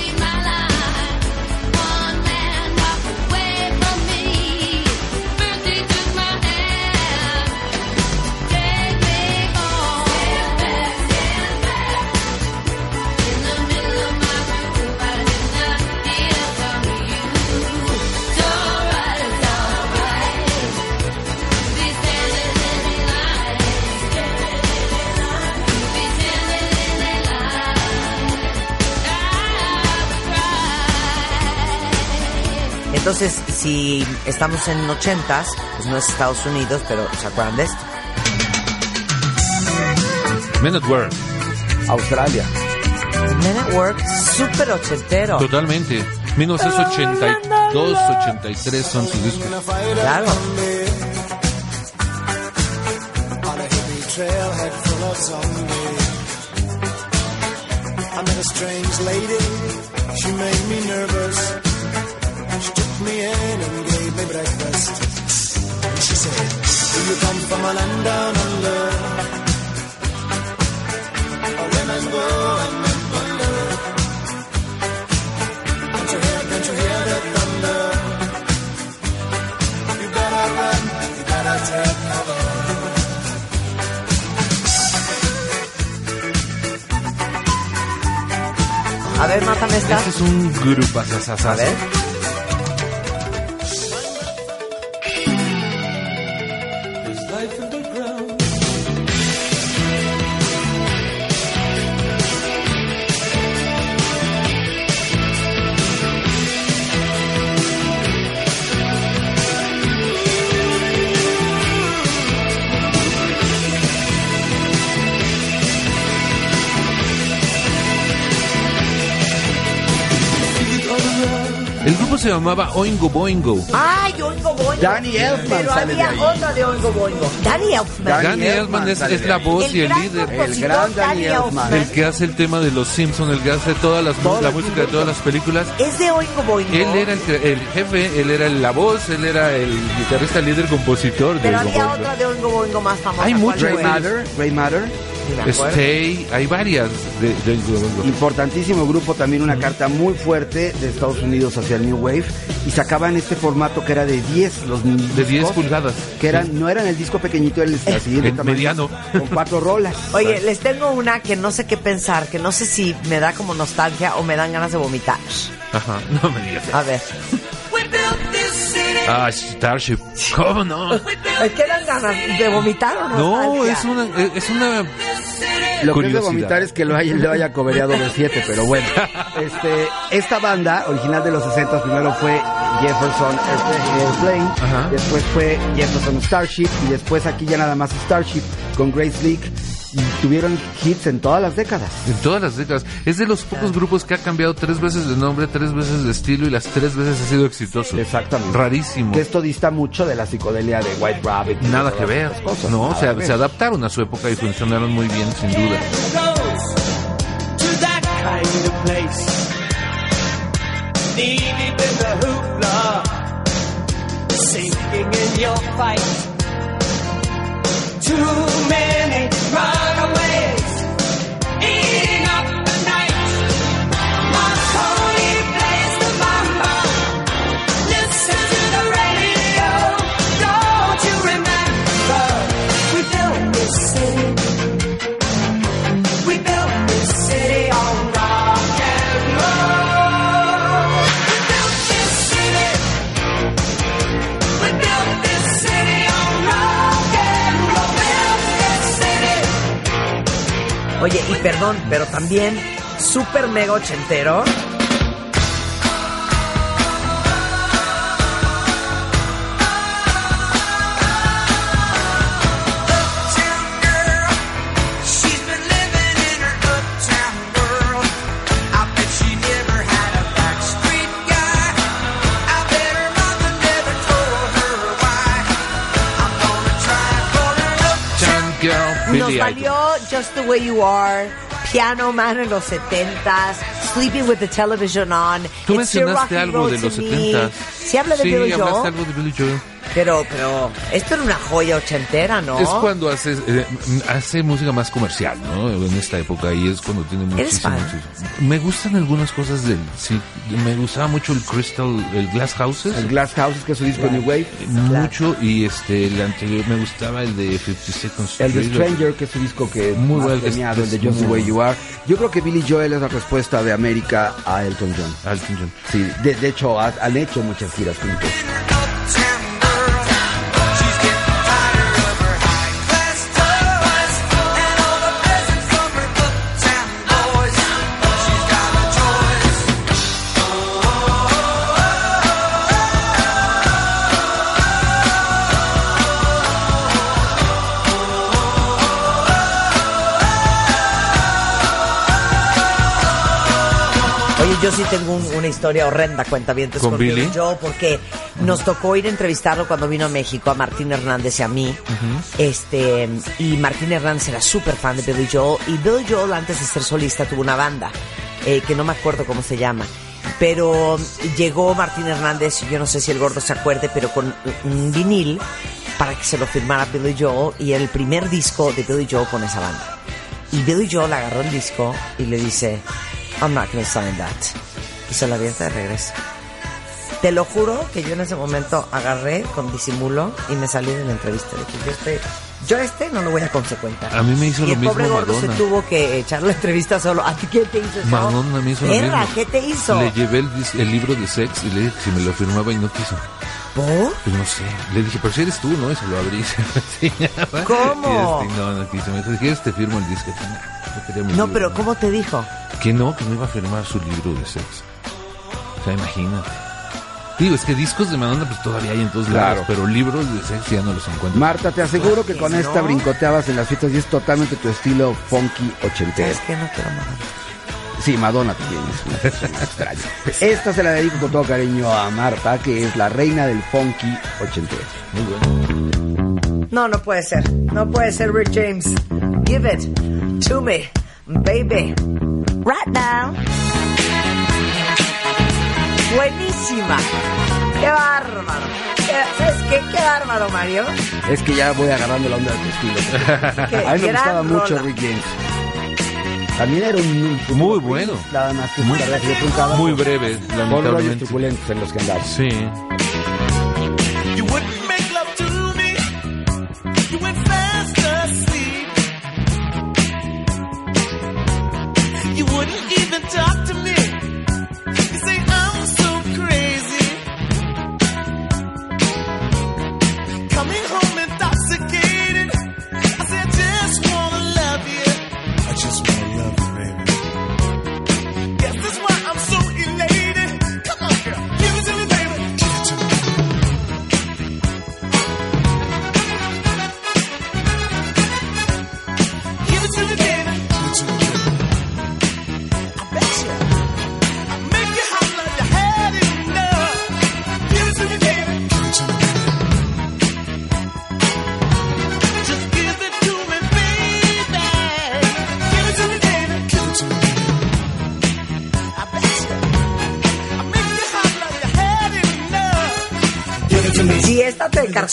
Entonces, si estamos en ochentas, pues no es Estados Unidos, pero ¿se acuerdan de esto? Men at Work. Australia. Men at Work, súper ochentero. Totalmente. 1982, 83 son sus discos. Claro. I met a strange lady, she made me nervous. Me in and gave me breakfast. And she said, Do you come from a land down under? A women go and men wonder. Can't you hear, can't you hear the thunder? You better run, you better take cover. A ver, mátame esta. Este es un grupo A ver. Se llamaba Oingo Boingo. Ay, Oingo Boingo. Danny Elfman Pero sale de había ahí. otra de Oingo Boingo. Danny Elfman. Danny Danny Elfman Elfman es, es la voz y el líder. compositor, gran Danny Elfman. El que hace el tema de los Simpsons, el que hace todas las, Todas la música de todas las películas. Es de Oingo Boingo. Él era el, el jefe, él era la voz, él era el guitarrista, líder, compositor de Pero Oingo había Boingo. otra de Oingo Boingo más famosa. Hay ¿Cuál muchas. Grey fue? Matter, Grey Matter, Stay, hay varias de, importantísimo grupo, también una carta muy fuerte de Estados Unidos hacia el New Wave y sacaban este formato que era de 10 los De discos, 10 pulgadas. que eran no eran el disco pequeñito, era el, el siguiente El tamaño, mediano. con cuatro rolas. Oye, les tengo una que no sé qué pensar, que no sé si me da como nostalgia o me dan ganas de vomitar. Ajá, no me digas. A ver. Ah, Starship. ¿Cómo no? ¿Es que dan ganas de vomitar o No, nostalgia? es una, es una Lo que es de vomitar es que lo haya, lo haya cobereado de 7, pero bueno. Este, esta banda, original de los 60, primero fue Jefferson Airplane, Ajá. después fue Jefferson Starship y después aquí ya nada más Starship con Grace Leak. Y tuvieron hits en todas las décadas. En todas las décadas. Es de los pocos grupos que ha cambiado tres veces de nombre, tres veces de estilo y las tres veces ha sido exitoso. Exactamente. Rarísimo. Que esto dista mucho de la psicodelia de White Rabbit. Nada que ver. cosas. No, Nada se, ver. se adaptaron a su época y funcionaron muy bien, sin duda. Too many run away. Oye, y perdón, pero también súper mega ochentero. Valió Just the Way You Are, Piano Man en los 70s, Sleeping with the Television On. Tú It's mencionaste algo de los Me. 70s. Sí habla de sí, Billy Joel, algo de Billy Joel. Pero, pero esto era una joya ochentera, ¿no? Es cuando hace, eh, hace música más comercial, ¿no? En esta época y es cuando tiene ¿Eres muchísimo. fan? muchísimo- Me gustan algunas cosas del. Sí, me gustaba mucho el Crystal, el Glass Houses. El Glass Houses, que es su disco New Wave. Mucho y este el anterior me gustaba el de 52nd Street. El de Stranger, que es su disco que Muy bueno, premiado, el de Just the Way You Are. Yo creo que Billy Joel es la respuesta de América a Elton John. Elton John. Sí, de, de hecho ha- han hecho muchas giras juntos. Sí tengo un- una historia horrenda, cuenta bien ¿Con Billy? Yo, porque nos tocó ir a entrevistarlo cuando vino a México, a Martín Hernández y a mí. este Y Martín Hernández era súper fan de Billy Joel. Y Billy Joel, antes de ser solista, tuvo una banda, eh, que no me acuerdo cómo se llama. Pero llegó Martín Hernández, yo no sé si el gordo se acuerde, pero con un vinil para que se lo firmara Billy Joel. Y era el primer disco de Billy Joel con esa banda. Y Billy Joel agarró el disco y le dice, I'm not gonna sign that. Y se lo avienta de regreso. Te lo juro que yo en ese momento agarré con disimulo y me salí de la entrevista. Dije, yo este, yo este no lo voy a consecuentar. A mí me hizo y lo el mismo pobre gordo se tuvo que echar la entrevista solo. ¿A ti qué te hizo eso? Madonna me hizo lo mismo. ¿qué te hizo? Le llevé el, el libro de sex y le dije que si me lo firmaba y no quiso. ¿Por? Pues no sé. Le dije, pero si eres tú, ¿no? Y se lo abrí. y se lo enseñaba. ¿Cómo? Y este, no, no quiso. Me dijo, si quieres te firmo el disco. Dije, "Nah, yo quería mi No, libro". pero ¿cómo te dijo? Que no, que no iba a firmar su libro de sex. O sea, imagínate. Digo, es que discos de Madonna pues todavía hay en todos Claro. lados, pero libros de sex ya no los encuentro. Marta, te aseguro que con ¿no? esta brincoteabas en las fiestas y es totalmente tu estilo funky ochentero. Es que no quiero más. Sí, Madonna también es una persona extraña. Esta se la dedico con todo cariño a Marta, que es la reina del funky ochentero. Muy bueno. No, no puede ser. No puede ser Rick James. Give it to me, baby. Right now. Buenísima. Qué bárbaro. ¿Sabes qué? Qué bárbaro, Mario. Es que ya voy agarrando la onda de tu estilo. A mí me gustaba mucho rola. Rick James. También era un... un- Muy bueno. Nada más que muy, muy, Muy breve, lamentablemente. truculentos en los que andaba. Sí. Talk to me.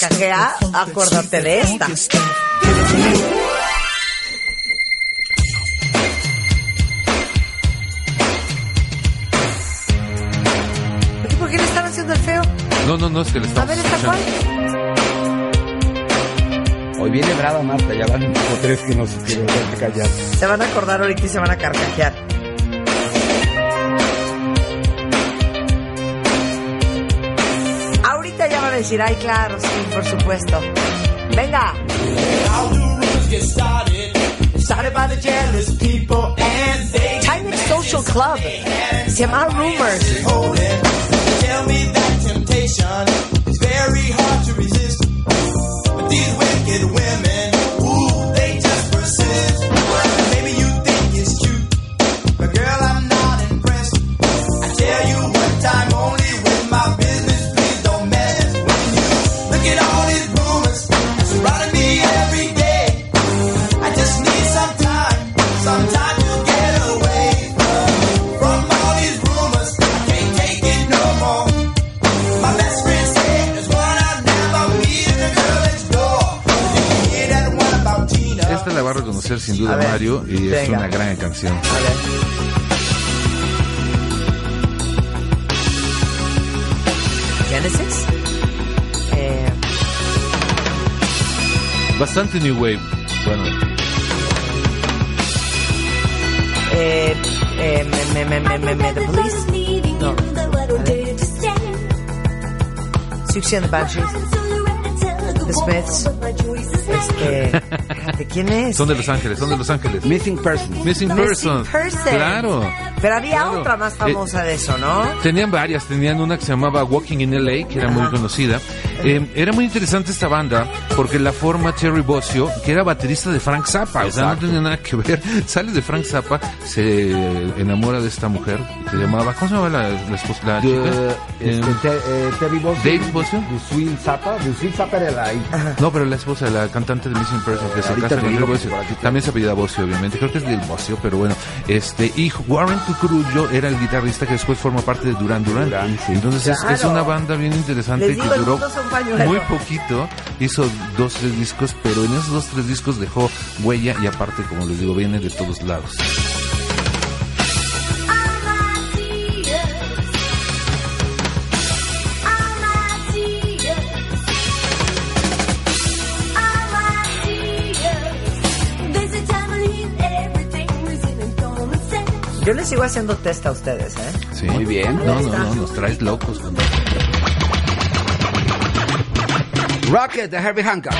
Carcajea, acuérdate de esta. ¿Por qué le están haciendo el feo? No, no, no, es que le A estamos ver, ¿esta cuál? Hoy viene brava Marta, ya van tres que no se quieren a callar. Se van a acordar ahorita y se van a carcajear. Van a decir, ay, claro, sí, por supuesto. Venga. How do rumors get started? Started by the jealous people and they Timex Social Club. Se llama Rumors. hold it. Tell me that temptation is very hard to resist. But these wicked women, ooh, they just persist. Maybe you think it's cute, but girl, I'm sin duda ver, Mario y es una gran canción. A ver. Genesis. Eh, Bastante New Wave. Bueno, eh, eh, me, me, me, me, me, The Police. No. Suxy and the Banshees. The Smiths. Este, ¿de quién es? Son de Los Ángeles, son de Los Ángeles. Missing Persons. Missing Missing Person. Person. Claro. Pero había Claro. otra más Eh, famosa de eso, ¿no? Tenían varias, tenían una que se llamaba Walking in LA, que era muy conocida. Eh, era muy interesante esta banda porque la forma Terry Bossio, que era baterista de Frank Zappa, o sea, no tenía nada que ver. Sale de Frank Zappa, se enamora de esta mujer, se llamaba, ¿cómo se llamaba la, la esposa, la De, chica? este, Eh, Te- eh, Terry Bossio. Dave Bossio. Lucille Zappa. Lucille Zappa era la hija. no, pero la esposa, la cantante de Missing Person, que se Ahorita casa con Terry aquí. También se apellida Bossio, obviamente. Creo que es del Bossio, pero bueno. Este, y Warren Cucurullo era el guitarrista que después forma parte de Duran Duran. Duran, sí. Entonces es- es Claro. una banda bien interesante que duró es un pañuelo. muy poquito. Hizo dos, tres discos, pero en esos dos, tres discos dejó huella y aparte, como les digo, viene de todos lados. Yo les sigo haciendo test a ustedes, ¿eh? Sí. Muy bien. No, no, no, nos traes locos. Rocket de Herbie Hancock.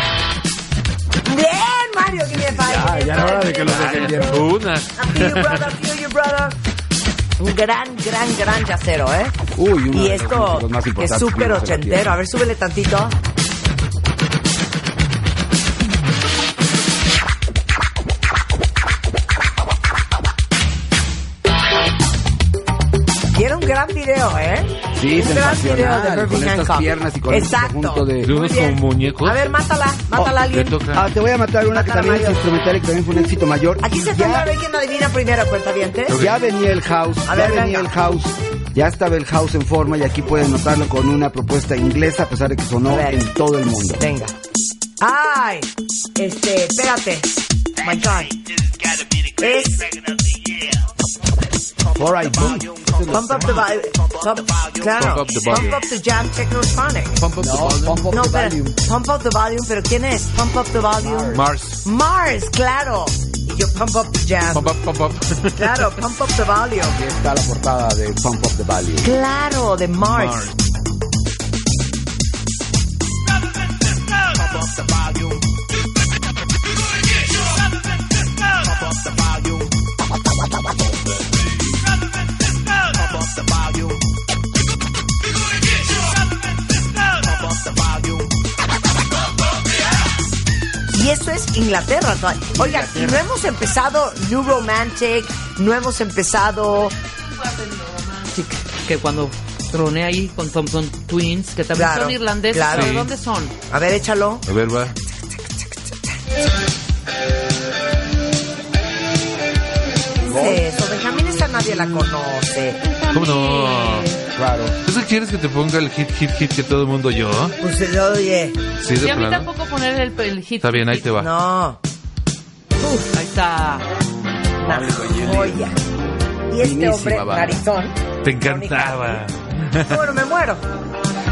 Bien, Mario Guillén Ya, ya era hora de que lo defendieran. Una. You, brother, you, brother. Un gran, gran, gran yacero, ¿eh? Uy, uno y esto es súper ochentero. A ver, súbele tantito. Y era un gran video, ¿eh? Sí, sensacional, con estas piernas y con este Exacto. conjunto de- como muñecos. A ver, mátala, mátala a Le alguien. Ah, te voy a matar una que también es instrumental y que también fue un éxito mayor. Aquí se ya- trata de ver quién adivina primero, cuenta bien. Ya venía el house, A ya ver, venía venga. el house, ya estaba el house en forma y aquí pueden notarlo con una propuesta inglesa a pesar de que sonó A en todo el mundo. Venga. Ay, este, espérate. My God. Es All right, boom. Pump Up the Volume. Pump, claro. Pump Up the Volume. Pump Up the Jam Technotronic. Pump up the No, volume. pump up No, the espera. volume. Pump Up the Volume, pero ¿quién es? Pump Up the Volume. Mars. Mars, claro. Y yo Pump Up the Jam. Pump up, pump up. Claro, Pump Up the Volume. Aquí está la portada de Pump Up the Volume. Claro, de Mars. Mars. Inglaterra. Oigan, y no hemos empezado New Romantic, no hemos empezado... Que cuando troné ahí con Thompson Twins, que también Claro, son irlandeses, claro. ¿pero Sí. dónde son? A ver, échalo. A ver, va. ¿Qué es eso? Benjamín esa nadie la conoce. ¿Cómo no? Claro. ¿Tú qué quieres que te ponga el hit, hit, hit que todo el mundo oyó? Pues se lo oye. Sí, Y de a mí plano. tampoco poner el, el hit. Está bien, ahí te va. No, Ahí está. una joya. Y este Finísima, hombre, narizón. Te encantaba. Bueno, me muero.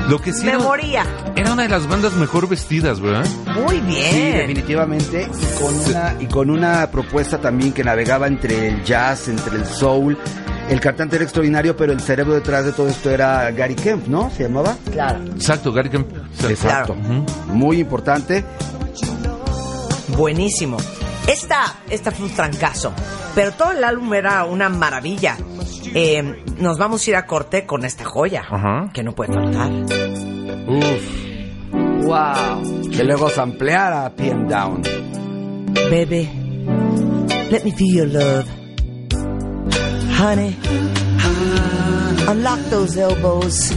Lo que sí Me era, moría. era una de las bandas mejor vestidas, ¿verdad? Muy Sí, bien. definitivamente. Y con, una, y con una propuesta también que navegaba entre el jazz, entre el soul. El cantante era extraordinario, pero el cerebro detrás de todo esto era Gary Kemp, ¿no? ¿Se llamaba? Claro. Exacto, Gary Kemp. Exacto. Muy importante. Buenísimo. Esta, esta fue un trancazo, pero todo el álbum era una maravilla. Eh, nos vamos a ir a corte con esta joya, Ajá. que no puede faltar. Uf. Wow. Que luego sampleara PM Down. Baby, let me feel your love. Honey, unlock those elbows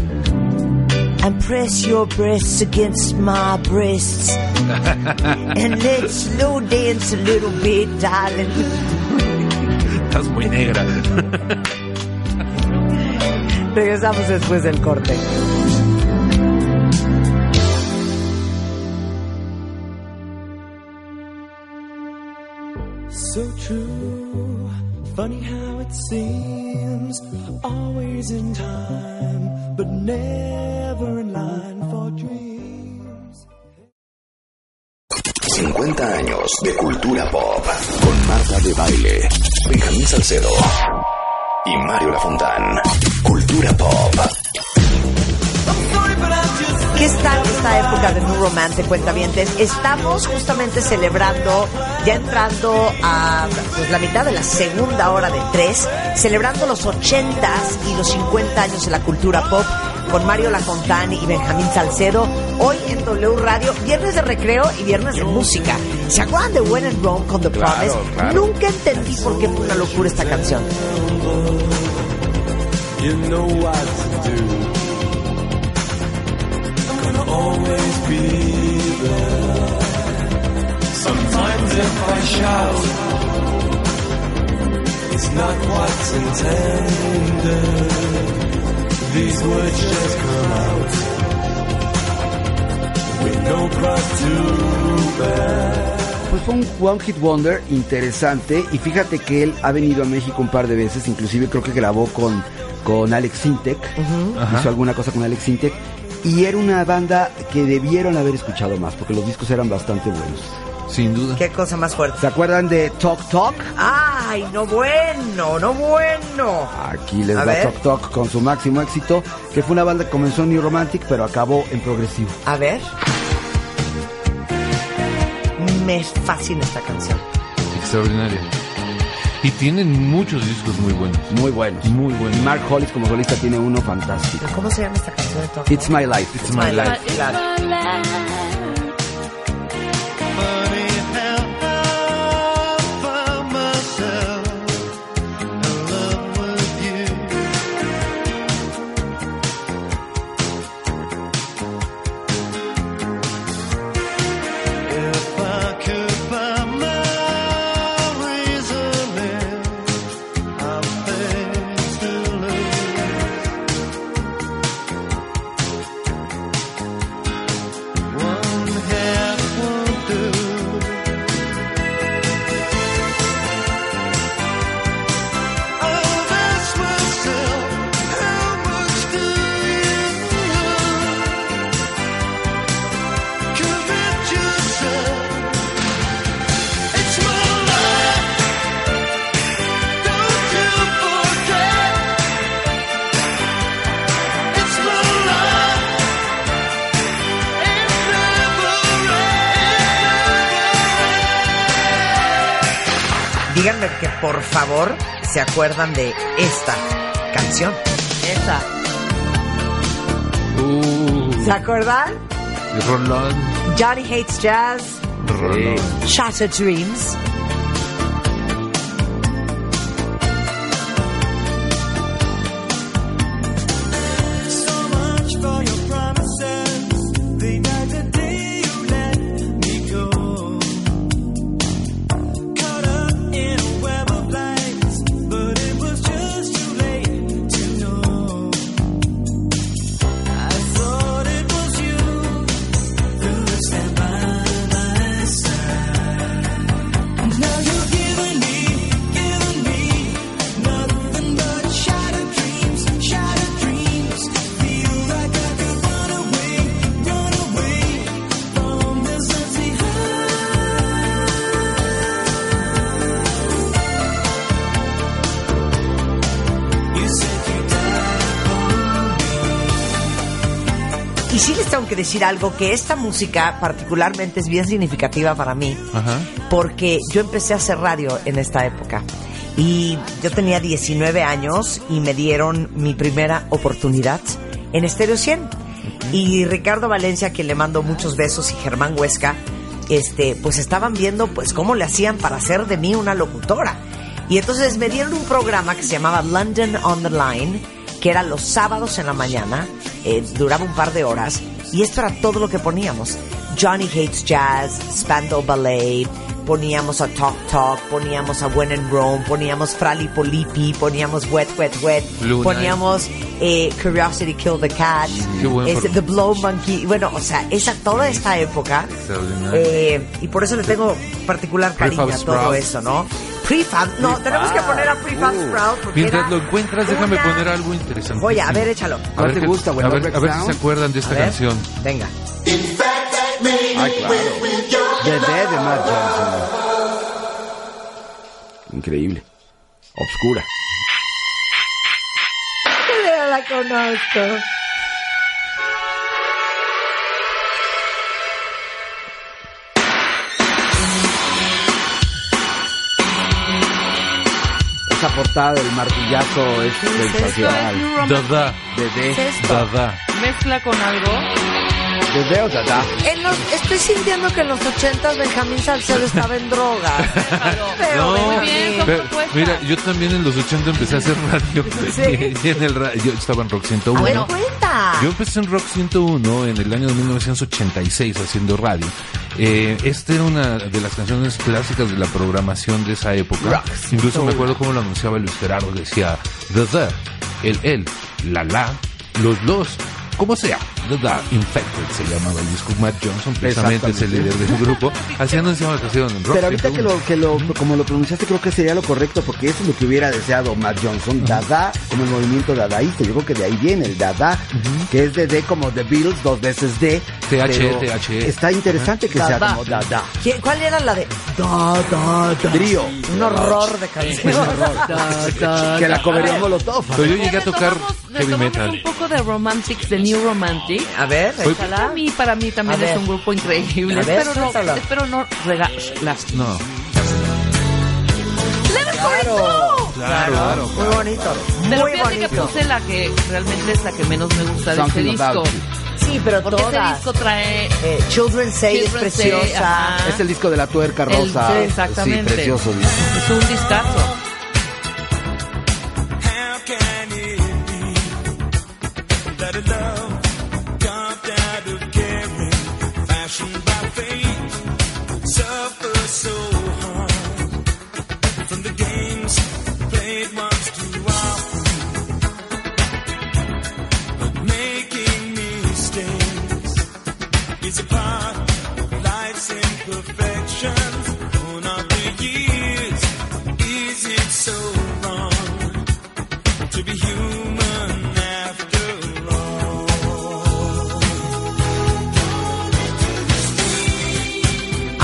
and press your breasts against my breasts. and let's slow dance a little bit, darling. Estás muy negra. Regresamos después del corte. So true, funny how it seems. Always in time, but never in line for dreams. 50 años de cultura pop con Marta de Baile, Benjamín Salcedo y Mario Lafontán. Cultura pop. ¿Qué está esta época de New Romantic, cuentavientes? Estamos justamente celebrando, ya entrando a pues, la mitad de la segunda hora de tres, celebrando los ochentas y los 50 años de la cultura pop con Mario Lafontane y Benjamín Salcedo, hoy en W Radio, viernes de recreo y viernes de música. ¿Se acuerdan de When and Wrong con The Claro, Promise? claro. Nunca entendí por qué fue una locura esta canción. You know what to do. Always be there. Sometimes if I shout, it's not what's intended. These words just come out with no cross to bear. Pues fue un One Hit Wonder interesante y fíjate que él ha venido a México un par de veces, inclusive creo que grabó con, con Alex Sintek, Ajá. hizo alguna cosa con Alex Sintek y era una banda que debieron haber escuchado más porque los discos eran bastante buenos. Sin duda. Qué cosa más fuerte. ¿Se acuerdan de Talk Talk? Ay, no bueno, no bueno. Aquí les A va ver. Talk Talk con su máximo éxito, que fue una banda que comenzó en New Romantic pero acabó en progresivo. A ver. Me fascina esta canción. Extraordinaria. Y tienen muchos discos muy buenos. Muy buenos. Muy buenos. Y Mark Hollis como solista tiene uno fantástico. ¿Cómo se llama esta canción de It's My Life. It's my life. Claro. Funny acuerdan de esta canción. Esa. Uh, ¿Se acuerdan? Rolón. Johnny Hates Jazz, Rolón. Shattered Dreams. Decir algo, que esta música particularmente es bien significativa para mí, Ajá. porque yo empecé a hacer radio en esta época. Y yo tenía 19 años y me dieron mi primera oportunidad en Estéreo 100. Y Ricardo Valencia, que le mando muchos besos, y Germán Huesca, este, pues estaban viendo pues cómo le hacían para hacer de mí una locutora. Y entonces me dieron un programa que se llamaba London on the Line, que era los sábados en la mañana, eh, duraba un par de horas, y esto era todo lo que poníamos. Johnny Hates Jazz, Spandau Ballet, poníamos a Talk Talk, poníamos a When in Rome, poníamos Frali Polipi, poníamos Wet Wet Wet, Blue poníamos eh, Curiosity Kill the Cat, este. The Blow Monkey, bueno, o sea, esa toda esta época, eh, y por eso le tengo particular cariño a todo eso, ¿no? Prefab, no, tenemos que poner a Prefab Uh, Sprout. porque Mientras era lo encuentras, déjame una- poner algo interesante. Voy a, a ver, échalo. ¿Cuál te qué- gusta, güey? A ver, a ver si se acuerdan de A esta ver, canción. Venga. Ay, claro. The Dead de Matt Johnson. Increíble. Obscura. Ya la conozco. Portada del martillazo es sensacional. Dada, dada. Mezcla con algo. dedé o dada. En los, estoy sintiendo que en los ochentas Benjamín Salcedo estaba en droga. Pero No, Muy bien, pero, mira, yo también en los 80 empecé a hacer radio. Sí. Y en el ra- yo estaba en Rock 101. A ver, cuenta. Yo empecé en Rock 101 en el año de 1986 haciendo radio. Eh, esta era una de las canciones clásicas de la programación de esa época. Incluso me acuerdo cómo lo anunciaba Luis Gerardo. Decía, the, the, el, el, la, la, los, los, como sea. The, Infected se llamaba el disco. Matt Johnson, precisamente es el líder del grupo. Así anunciaba la canción en Rock Pero ahorita que 101. lo, que lo, como lo pronunciaste, creo que sería lo correcto, porque eso es lo que hubiera deseado Matt Johnson. Dada, como el movimiento dadaísta. Yo creo que de ahí viene el dada, que es de D como The Beatles, dos veces D. TH, pero TH. Está interesante que sea Dada. como dada. ¿Quién- ¿Cuál era la de da, da, da? Trío. Un horror de canción. Que la cobería Molotov. Pero yo llegué a tocar heavy metal. un poco de Romantics, de New A ver, mí, para mí también A es ver. un grupo increíble. A ver, espero, no, espero no regalarlas. No, Claro, claro, claro. Muy bonito. Pero Muy fíjate que bonito. puse la que realmente es la que menos me gusta de este disco. Sí, pero Porque este todas. disco trae Eh, Children Say Children es Say, preciosa. ajá. Es el disco de la tuerca El- rosa. sí, exactamente. Sí, precioso disco. es un discazo. Fashioned by fate, suffers so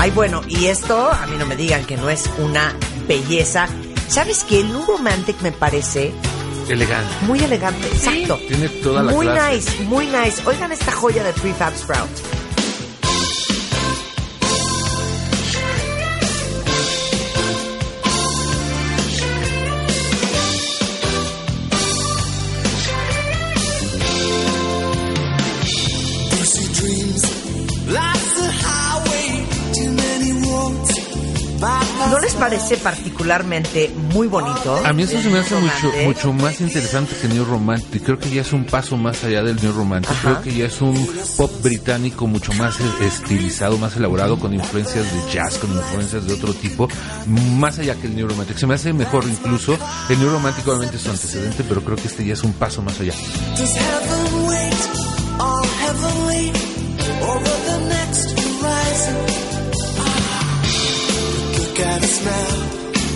Ay, bueno, y esto, a mí no me digan que no es una belleza. ¿Sabes qué? El New Romantic me parece Elegante. muy elegante. Exacto. Tiene toda la Muy clase. nice, muy nice. Oigan esta joya de Prefab Sprout. Pussy les parece particularmente muy bonito? A mí eso se me hace mucho, mucho más interesante que New Romantic. Creo que ya es un paso más allá del New Romantic. Ajá. Creo que ya es un pop británico mucho más e- estilizado, más elaborado, con influencias de jazz, con influencias de otro tipo, más allá que el New Romantic. Se me hace mejor incluso. El New Romantic obviamente es su antecedente, pero creo que este ya es un paso más allá. Does at us now,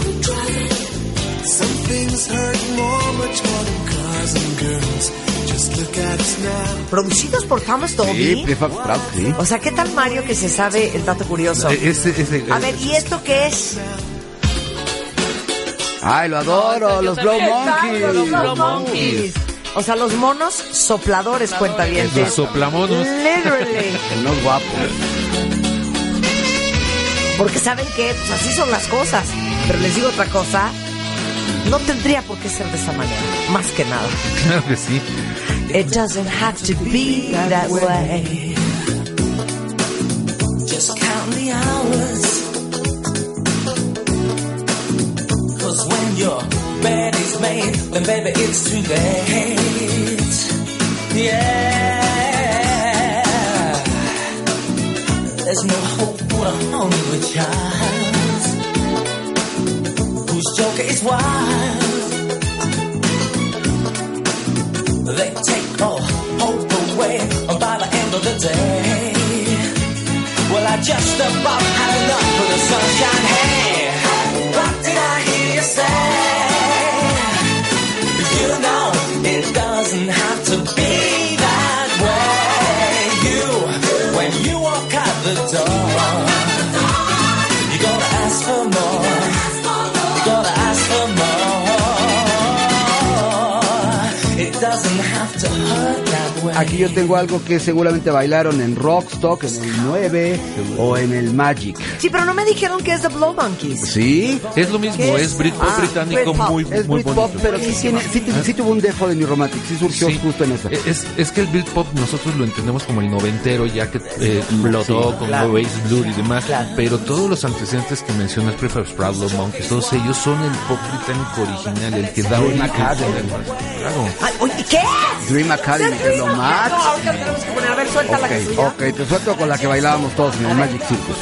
we're driving. Some things hurt more, much more than cars and girls. Just look at us now. Producidos por Thomas Dolby. Sí, Prefab Sprout, sí. O sea, ¿qué tal Mario que se sabe el dato curioso? Eh, Ese, ese, A ver, ¿y esto qué es? Ay, lo adoro, los. Blow los Monkeys. Blow Monkeys. O sea, los monos sopladores, cuenta bien. Los soplamonos. Literally. Unos guapos. Porque saben que pues así son las cosas. Pero les digo otra cosa. No tendría por qué ser de esa manera. Más que nada. Claro que sí. It doesn't have to be that way. Just count the hours. Cause when your bed is made, then baby it's too late. Yeah. Hope for a child whose joker is wild. They take all hope away by the end of the day. Well, I just about had enough of the sunshine. Hey, what did I hear you say? Aquí yo tengo algo que seguramente bailaron en Rockstock, en el 9 o en el Magic. Sí, pero no me dijeron que es The Blow Monkeys. ¿Sí? Es lo mismo, ¿Qué es? es Britpop Ah, británico Britpop. muy, Es muy Britpop, bonito. pero sí, tiene, sí, sí tuvo un dejo de New Romantic, sí surgió Sí. justo en esa. Es, es que el Britpop nosotros lo entendemos como el noventero, ya que eh, explotó con claro. Oasis Blur y demás. Claro. Pero todos los antecedentes que mencionas, Prefab Sprout, Los Monkeys, todos ellos son el pop británico original, el que da origen. Academy. Claro. ¿Qué? Dream Academy, que es lo más. No, ahorita tenemos que poner. A ver, suelta la que suya. ok, te suelto con la que bailábamos todos en el Magic Circus.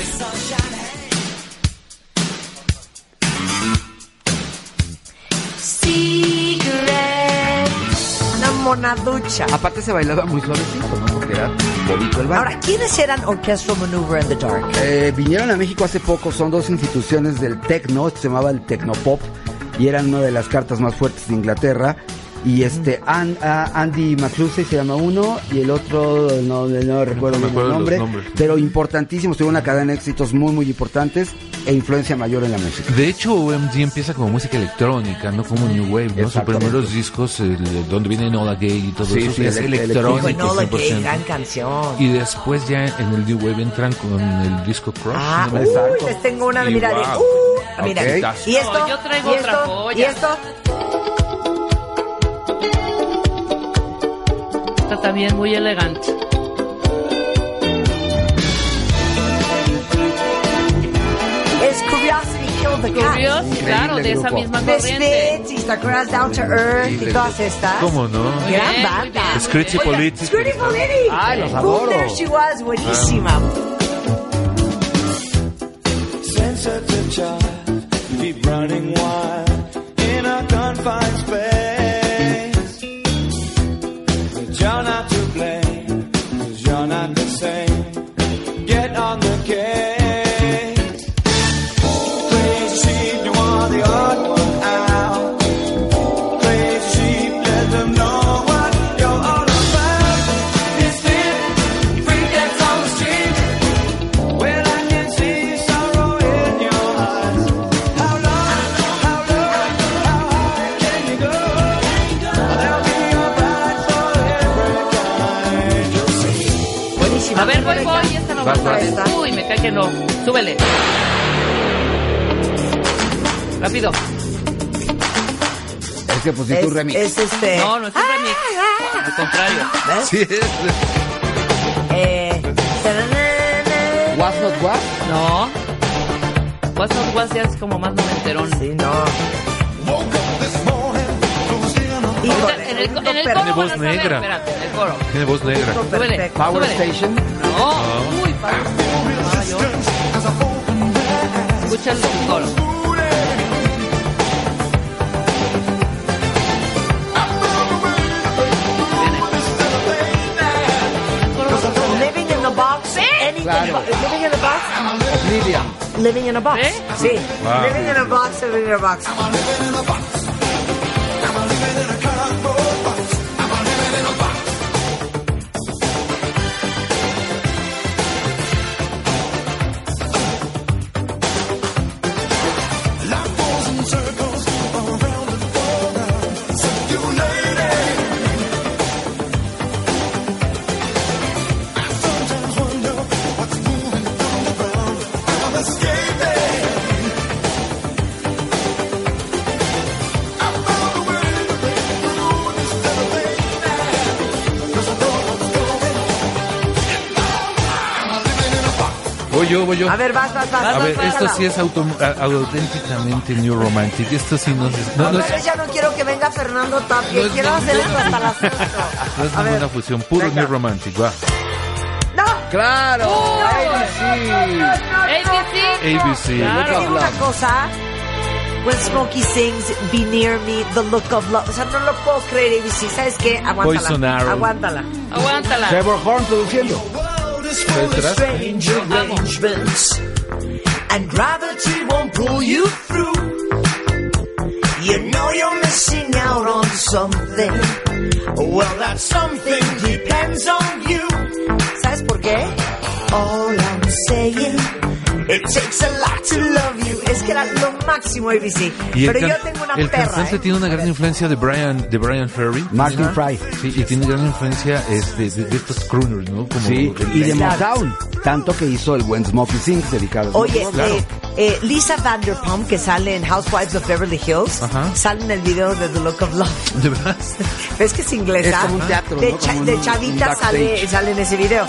Una monaducha. Aparte se bailaba muy suavecito, ¿no? Porque era bonito el baile. Ahora, ¿quiénes eran Orchestral Maneuver in the Dark? Eh, vinieron a México hace poco, son dos instituciones del techno, se llamaba el Tecnopop y eran una de las cartas más fuertes de Inglaterra. Y este An- a- Andy McCluskey se llama uno y el otro no, no recuerdo No bien el nombre, pero importantísimos, tuvieron una cadena de éxitos muy muy importantes e influencia mayor en la música. De hecho, OMG empieza como música electrónica, no como New Wave, ¿no? Sus primeros discos, el- donde viene Nola Gay y todo Sí, eso, sí, es ele- electrónico. 100%. gran canción. Y después ya en el New Wave entran con el disco Crush. Ah, ¿no? uy, les tengo una, Y mira, de, uh, mira. Y esto, No, yo traigo y otra esto, joya. y esto, Está también muy elegante. es Curiosity Killed the Cat. Curious, claro, de esa grupo. misma corriente. Misfits Down to Earth y todas estas. ¿Cómo no? Muy Gran bien, banda. Oiga, Politic. Screwy Politic. Ay, los Boom, adoro. There She Was, buenísima. A child, keep running wild in a confined space. You're not to blame, cause you're not the same. Get on Vas, vas. Uy, me cae que no. Súbele. Rápido. Es que pusiste un Es, remix. es este. No, no es un remix. Al contrario. ¿Ves? Sí, es- Eh. Was Not Was. No. What's Not What's ya es como más noventerón. Sí, no. Híjole, En el, en el coro Tiene voz negra. En el coro. tiene voz negra. Gusto Súbele. perfecto. Power. Station. No. Uy, Power yo. Escucha el coro. Living in the box. Anything Claro. but- living in the box. Oblivion. Living in a box. ¿Eh? Sí. Wow. Living in a box, living in a box. Yo, voy yo. A ver, vas, vas, vas. A vas, ver, vas, esto vas. sí es auto- a- auténticamente New Romantic. Esto sí no, es- no, no es, ya no quiero que venga Fernando Tapia. No es quiero hacer esto hasta las 8. no es ninguna fusión, puro Venga. New Romantic, va. No. Claro. ABC. ABC. ABC. Una cosa. When Smokey sings Be Near Me, The Look of Love. O sea, no lo puedo creer, ABC. ¿Sabes qué? Aguántala. Poison Arrow. Aguántala. Aguántala. Trevor Horn produciendo. ¿Detrás? Strange arrangements. And gravity won't pull you through. You know you're missing out on something. Well, that something depends on you. ¿Sabes por qué? All I'm saying, it takes a lot to love you. Es que era lo máximo ABC. Y el Pero yo tengo una el perra. cantante ¿eh? tiene una gran influencia de Brian, de Brian Ferry. Martin Fry. Sí, y tiene gran influencia este, de, de estos crooners, ¿no? Como Sí, el- y de Claro. Motown. Tanto que hizo el buen Smokey Sings dedicado a Oye, Smokey. eh, eh, Lisa Vanderpump, que sale en Housewives of Beverly Hills, Ajá. sale en el video de The Look of Love. ¿De verdad? ¿Ves que es inglesa? Es como un teatro, de, ¿no? cha- Como un- de un chavita backstage. sale, sale en ese video.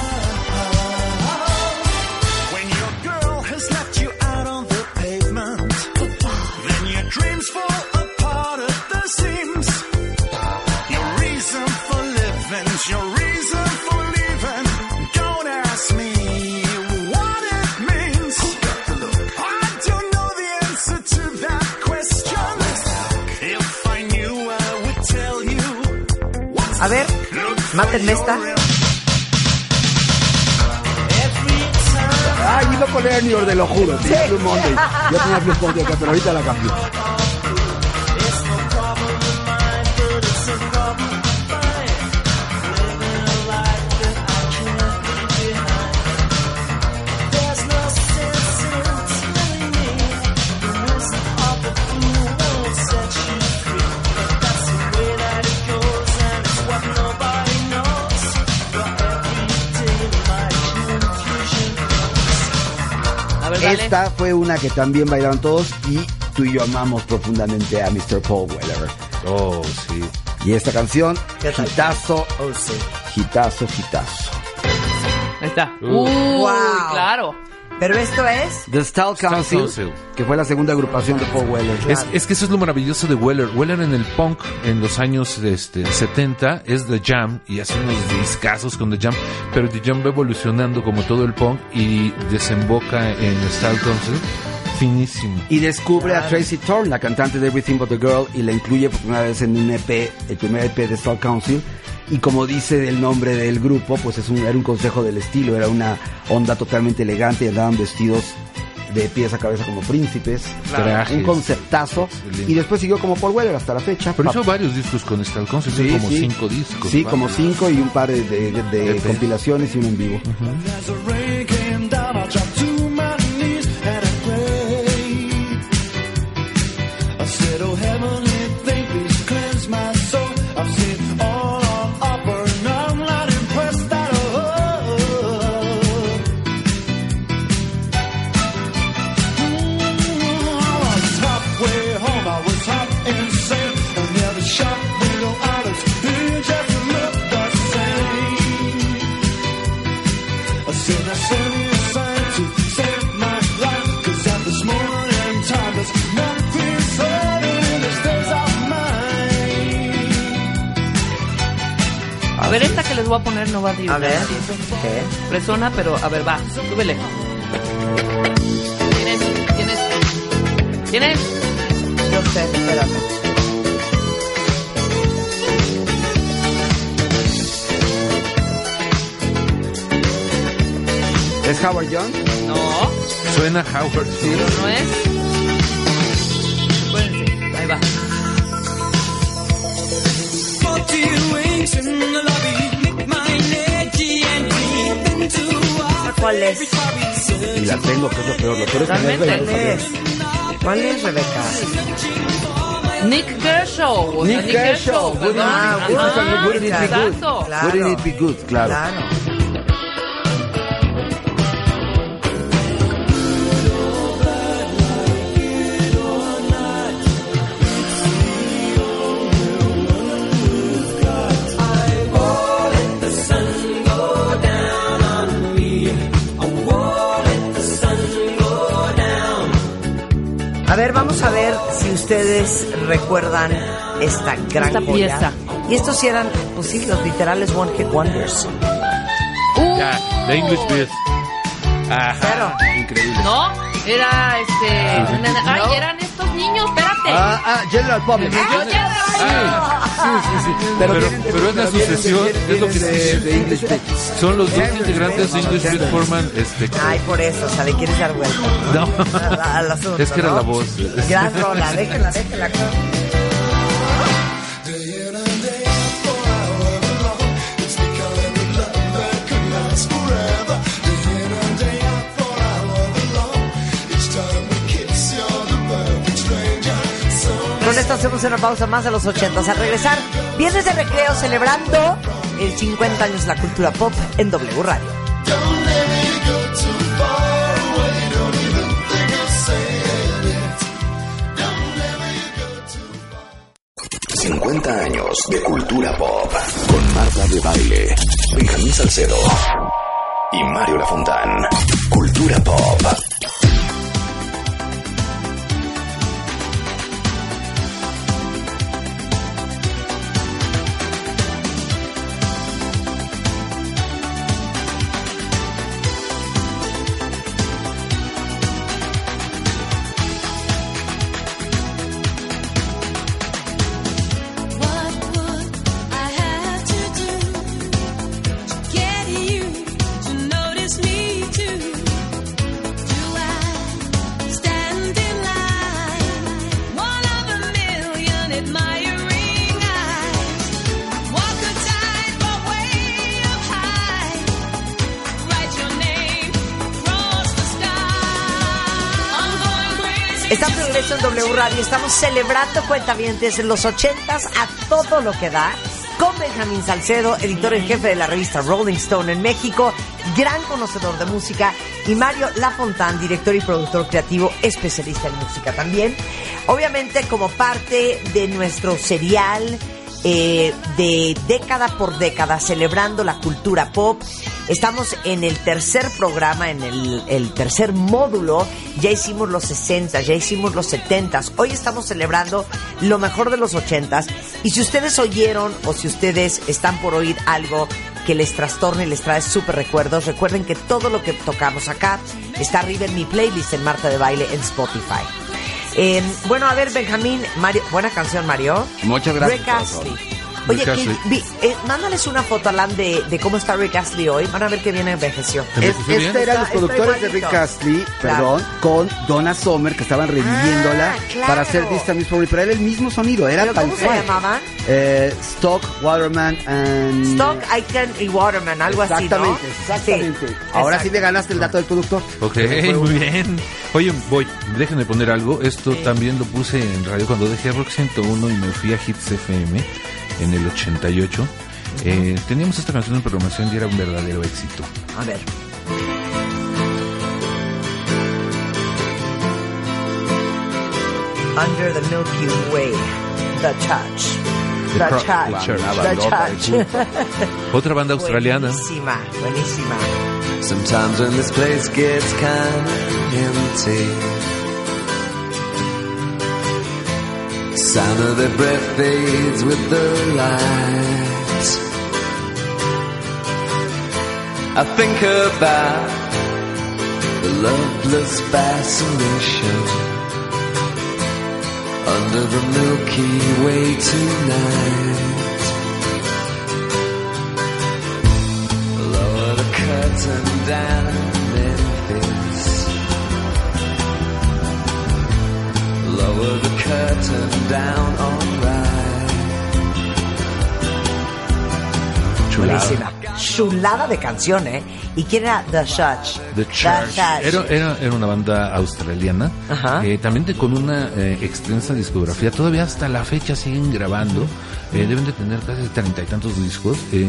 A ver, mátenme esta. Ay, iba a poner New York, te lo juro. Tenía Blue Monday. Yo tenía Blue Monday acá, pero ahorita la cambio. Esta fue una que también bailaron todos y tú y yo amamos profundamente a Mr. Paul Weller. Oh, sí. Y esta canción, hitazo, Oh, sí. hitazo, hitazo. Ahí está. Uh. Wow. claro. Pero esto es... The Style Council, Council. que fue la segunda agrupación de Paul Weller. Es, es que eso es lo maravilloso de Weller. Weller en el punk en los años este, 70 es The Jam y hace unos discazos con The Jam, pero The Jam va evolucionando como todo el punk y desemboca en Style Council finísimo. Y descubre a Tracy Thorn, la cantante de Everything But the Girl, y la incluye por primera vez en un EP, el primer EP de Style Council. Y como dice el nombre del grupo, pues es un, era un consejo del estilo, era una onda totalmente elegante y andaban vestidos de pies a cabeza como príncipes. Trajes. Un conceptazo. Excelente. Y después siguió como Paul Weller hasta la fecha. Pero hizo varios discos con Council, son Sí, como sí. cinco discos. Sí, como cinco y un par de, de- de EP. compilaciones y uno en vivo. Les voy a poner no va a ir. A ver. ¿Qué? Persona, pero a ver, va, súbele. ¿Tienes? ¿Tienes? ¿Tienes? Yo sé, espérame. ¿Es Howard Young? No, Suena Howard. Sí. pero no es. ¿Cuál es? Y la tengo, que es lo peor. Lo peor es que no es Realmente. de- ¿Cuál es? ¿Cuál es, Rebeca? Nick Kershaw. Nick Kershaw, wouldn't- Ah, it be good? Wouldn't it be good? Claro. Claro. Ver, vamos a ver si ustedes recuerdan esta gran Esta joya. pieza. Y estos sí eran, pues sí, los literales One Hit Wonders. Uh, Ya, The English Beat. Ajá. Claro. Increíble. no, era este. Ay, No. eran estos niños, espérate. Ah, ah, General Public. Yo ya- Sí, sí, sí. Pero- vienen de- pero es la sucesión, vienen es lo que de, se- de English Beat. Son los dos integrantes de. English Beat forman este. Ay, por eso, o sea, le quieres dar vuelta. No. Al- asunto, Es que era la voz. Gran rola, déjenla, déjenla. Hacemos una pausa más a los 80. Al regresar, vienes de recreo celebrando el 50 años de la cultura pop en W Radio. Don't let me go too far away. Don't even think of saying it. Don't let me go too 50 años de cultura pop con Marta de Baile, Benjamín Salcedo y Mario Lafontán. Cultura pop. En W Radio. Estamos celebrando cuentavientes en los 80s a todo lo que da. Con Benjamín Salcedo, editor en jefe de la revista Rolling Stone en México, gran conocedor de música, y Mario Lafontán, director y productor creativo, especialista en música también. Obviamente, como parte de nuestro serial eh, de década por década, celebrando la cultura pop. Estamos en el tercer programa, en el, el tercer módulo. Ya hicimos los 60, ya hicimos los 70. Hoy estamos celebrando lo mejor de los 80. Y si ustedes oyeron o si ustedes están por oír algo que les trastorne y les trae súper recuerdos, recuerden que todo lo que tocamos acá está arriba en mi playlist en Marta de Baile en Spotify. Eh, bueno, a ver, Benjamín, Mario, buena canción, Mario. Muchas gracias. Oye, vi- eh, mándales una foto, Alan, de, de cómo está Rick Astley hoy. Van a ver que bien envejeció. Este eran los productores de Rick. Astley, Claro. perdón, con Donna Summer, que estaban reviviéndola Ah, claro. para hacer This Time Is For Me, pero era el mismo sonido, era ¿Pero tal cómo se llamaban? Eh, Stock, Waterman and... Stock, Icon y Waterman, algo así, ¿no? Exactamente, exactamente. Sí, Ahora sí me ganaste el dato del productor. Ok, muy bien. Oye, voy, déjenme poner algo. Esto también lo puse en radio cuando dejé Rock 101 y me fui a Hits FM en el 88. Eh, teníamos esta canción en programación y era un verdadero éxito. A ver. Under the Milky Way, The Touch. The, Pro- Touch. The Church. The Touch. Otra banda australiana. Buenísima, buenísima. Sometimes when this place gets kind of empty, sound of their breath fades with the light. I think about the loveless fascination under the Milky Way tonight. Lower the curtain down Lower the curtain down, alright. Chulada de canción, ¿eh? ¿Y quién era The Touch? The Church. Era, era, era una banda australiana, Ajá. eh, también de- con una eh, extensa discografía. Todavía hasta la fecha siguen grabando. Eh, deben de tener casi treinta y tantos discos. Eh,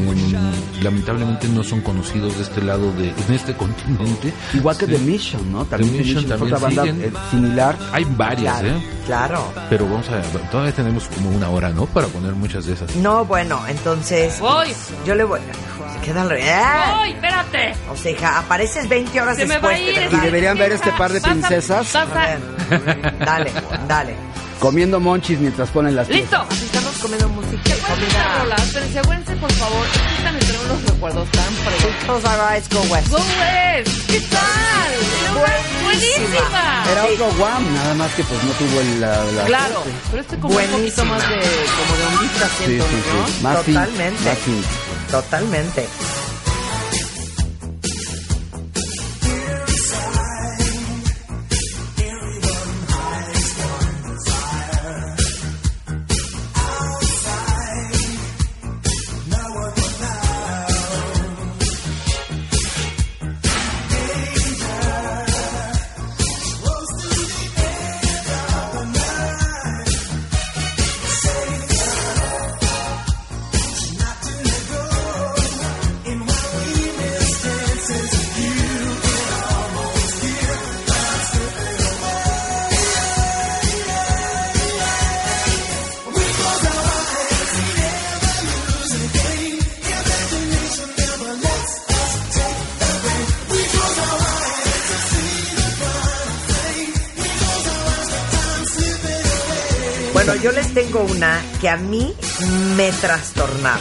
lamentablemente no son conocidos de este lado, de en este continente. Igual que Sí. The Mission, ¿no? También The Mission también otra banda siguen. eh, similar. Hay varias, Claro, ¿eh? claro. Pero vamos a ver, todavía tenemos como una hora, ¿no? Para poner muchas de esas. No, bueno, entonces Voy, yo le voy. Se queda al revés. voy, espérate. O sea, hija, apareces 20 horas Se me va a después, de ir. Y deberían ver este par de Vas a- princesas. vas A a- ver, dale, dale. Comiendo monchis mientras ponen las Listo. Así estamos comiendo música. ¿Te acuerdas de esta Comida. rola? Pero asegúrense, por favor, están entre unos recuerdos tan frescos. Our eyes, go west. Go West, ¿qué tal? Buenísima. Era otro Wham, nada más que pues no tuvo el, la, la Claro, suerte. pero este como un poquito más de, como de ondita Sí, siento, sí, ¿no? sí. Más synth, Totalmente. más. Totalmente. Que a mí me trastornaba.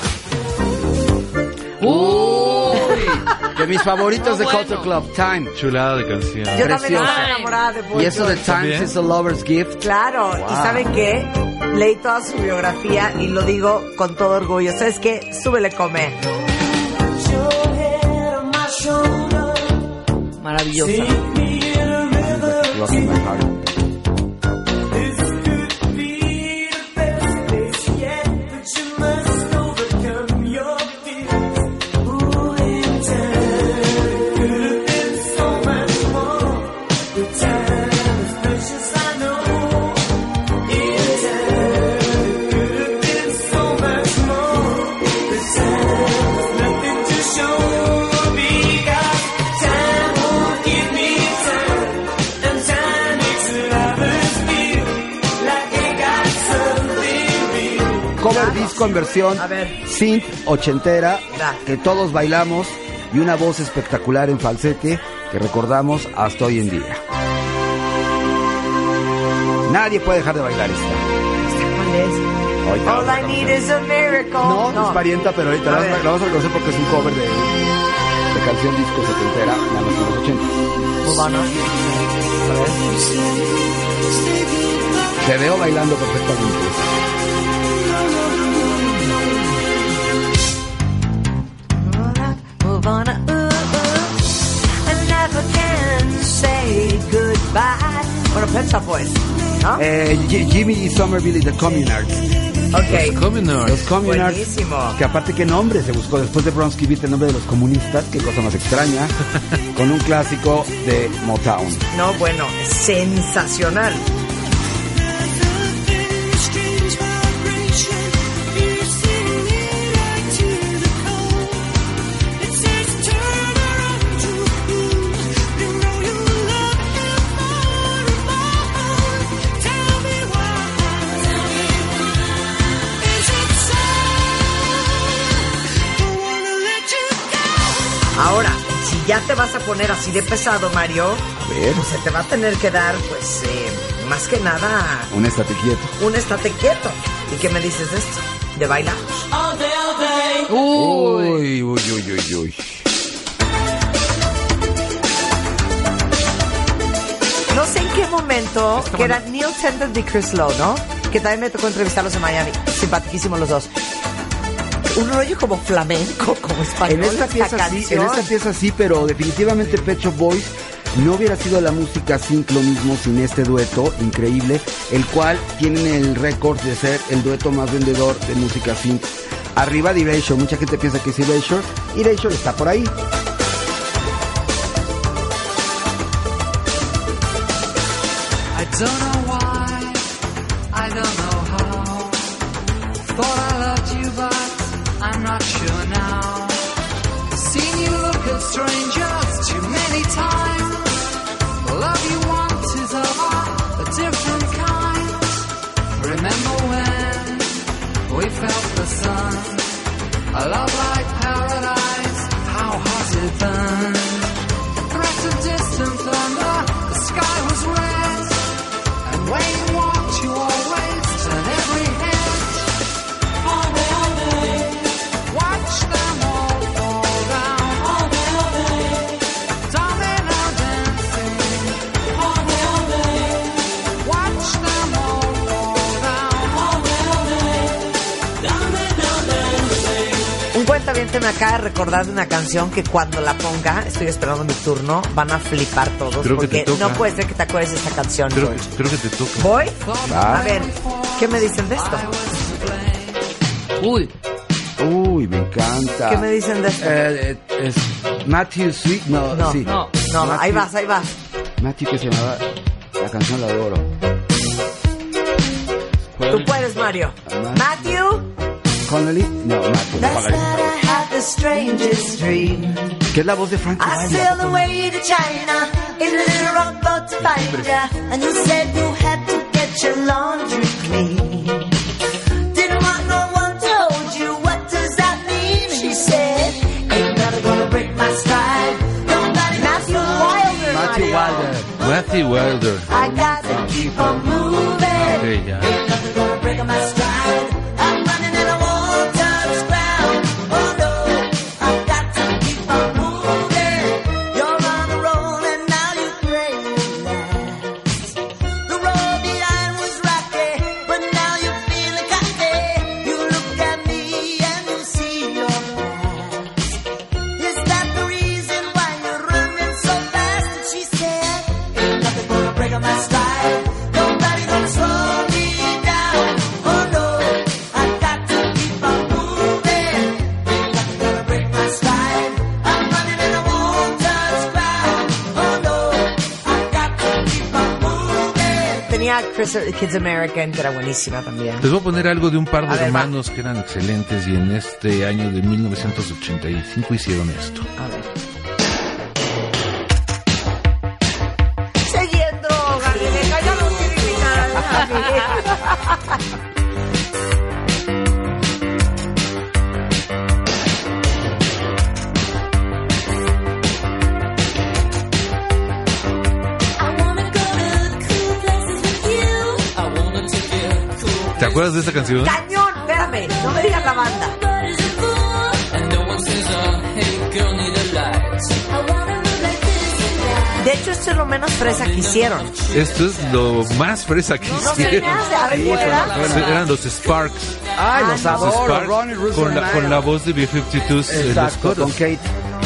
De mis favoritos de Bueno. Culture Club, Time. Chulada de canción. Yo también Preciosa. estaba enamorada de Boy Y eso de. Times ¿También? is a Lover's Gift. Claro, Wow. y ¿saben qué? Leí toda su biografía y lo digo con todo orgullo. ¿Sabes qué? Súbele, come. Maravillosa. En versión A ver. synth ochentera que todos bailamos y una voz espectacular en falsete que recordamos hasta hoy en día. Nadie puede dejar de bailar esta. ¿Cuál es? All I need is a miracle. No, es parienta, pero ahorita la, vamos a reconocer porque es un cover de, de canción disco setentera, en los 80. Move on, ¿no? A ver. Te veo bailando perfectamente. Shop Boys, ¿no? Eh, Jimmy Somerville y The Communards. ok. Communards. Los Communards. Buenísimo. Que aparte, ¿qué nombre se buscó? Después de Bronski Beat, el nombre de los comunistas, qué cosa más extraña, con un clásico de Motown. No, bueno, sensacional. Ya te vas a poner así de pesado, Mario, A ver, pues se te va a tener que dar, pues, eh, más que nada, un estate quieto. un estate quieto. ¿Y qué me dices de esto? ¿De bailar? Uy, uy, uy, uy, uy. No sé en qué momento, que era Neil Tennant y Chris Lowe, ¿no? Que también me tocó entrevistarlos en Miami. Simpaticísimos los dos. Un rollo como flamenco, como español. En esta pieza sí, en esta pieza sí, pero definitivamente Pecho Boys no hubiera sido la música sync lo mismo sin este dueto increíble, el cual tienen el récord de ser el dueto más vendedor de música sync. Arriba de Erasure, mucha gente piensa que es Erasure, Erasure está por ahí. I don't know me acaba de recordar de una canción que cuando la ponga, estoy esperando mi turno, van a flipar todos. Creo que porque te toca. no puede ser que te acuerdes de esta canción, Creo, George. creo que te toca. ¿Voy? Va. A ver, ¿qué me dicen de esto? Uy, Uy, me encanta. ¿Qué me dicen de esto? Eh, eh, es Matthew Sweet, no, No, sí. no, No, Matthew- ahí vas, ahí vas. Matthew que se llamaba, la canción la adoro. Tú puedes, Mario. Matthew. Connolly, no, Matthew, the strangest dream. Que es la voz de Frankie I sailed away to China in a little rock boat to find ya. And you said you had to get your laundry clean. Didn't want no one told you what does that mean? She said, ain't never gonna break my stride. Nobody Matthew Wilder. Matthew Mario. Wilder. Matthew Wilder. I got to keep on moving. Ok, ya. Ain't nothing gonna tenía Chris- Kids American, que era buenísima también. Les voy a poner algo de un par A de ver, va. hermanos que eran excelentes y en este año de 1985 hicieron esto. A ver. Acuerdas de esta canción? Cañón, espérame, no me digas la banda. De hecho, esto es lo menos fresa que hicieron. Esto es lo más fresa que No hicieron. hace, a ver cuál era. Eran los Sparks. Ay, los no. adoro, Sparks Ronnie Russo con, la, con la voz de B-52s en los Exacto, con coros. Kate.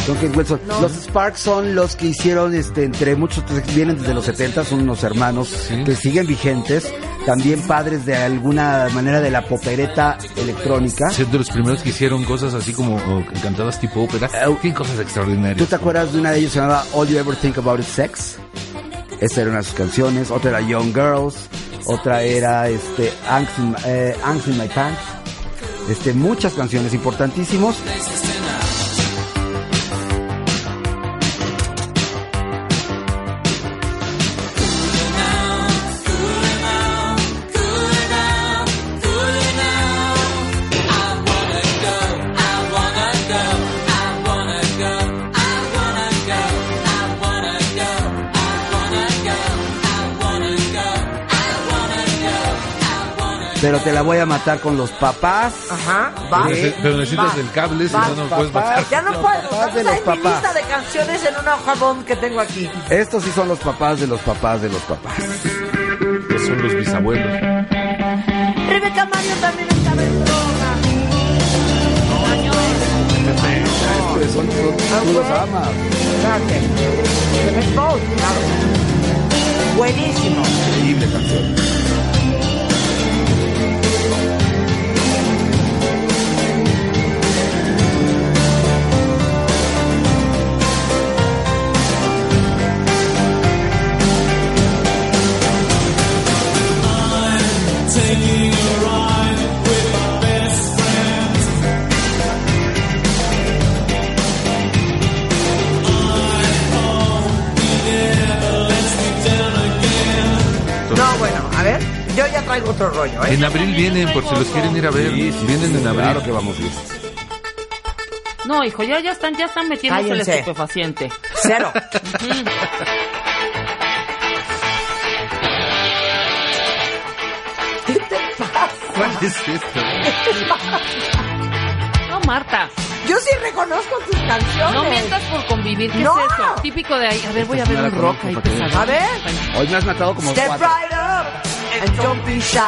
Con Kate Wilson. Los Sparks son los que hicieron, este, entre muchos, vienen desde los 70, son unos hermanos Sí. que siguen vigentes, también padres de alguna manera de la popereta electrónica. Siendo los primeros que hicieron cosas así como cantadas tipo ópera. Eh, Tienen cosas ¿Tú extraordinarias. te acuerdas de una de se llamaba All You Ever Think About Is Sex? Esta era una de sus canciones. Otra era Young Girls. Otra era este, Angst, in, eh, Angst in My Pants. Este, muchas canciones importantísimos. Pero te la voy a matar con los papás. Ajá, va. Pero, nece- pero necesitas Va. el cable, si no, no puedes matar. Ya no puedo. papás de los mi papás. lista de canciones en una hoja que tengo aquí. Estos sí son los papás de los papás de los papás. Que son los bisabuelos. Rebeca Mario también estaba en droga. Son, son- tú los amas. Buenísimo. Increíble canción. Yo ya traigo otro rollo, ¿eh? En abril vienen, por si los quieren ir a ver. vienen en abril. Claro que vamos bien. No, hijo, ya, ya están, ya están metiéndose el Cállense. estupefaciente. Cero. ¿Qué te pasa? ¿Cuál es esta? No, Marta, Yo sí reconozco tus canciones. no mientas por convivir. ¿Qué No. es eso? Típico de ahí. A ver, voy a ver un rock ahí pesado. A ver. Hoy me has matado como Step cuatro. up and don't be shy.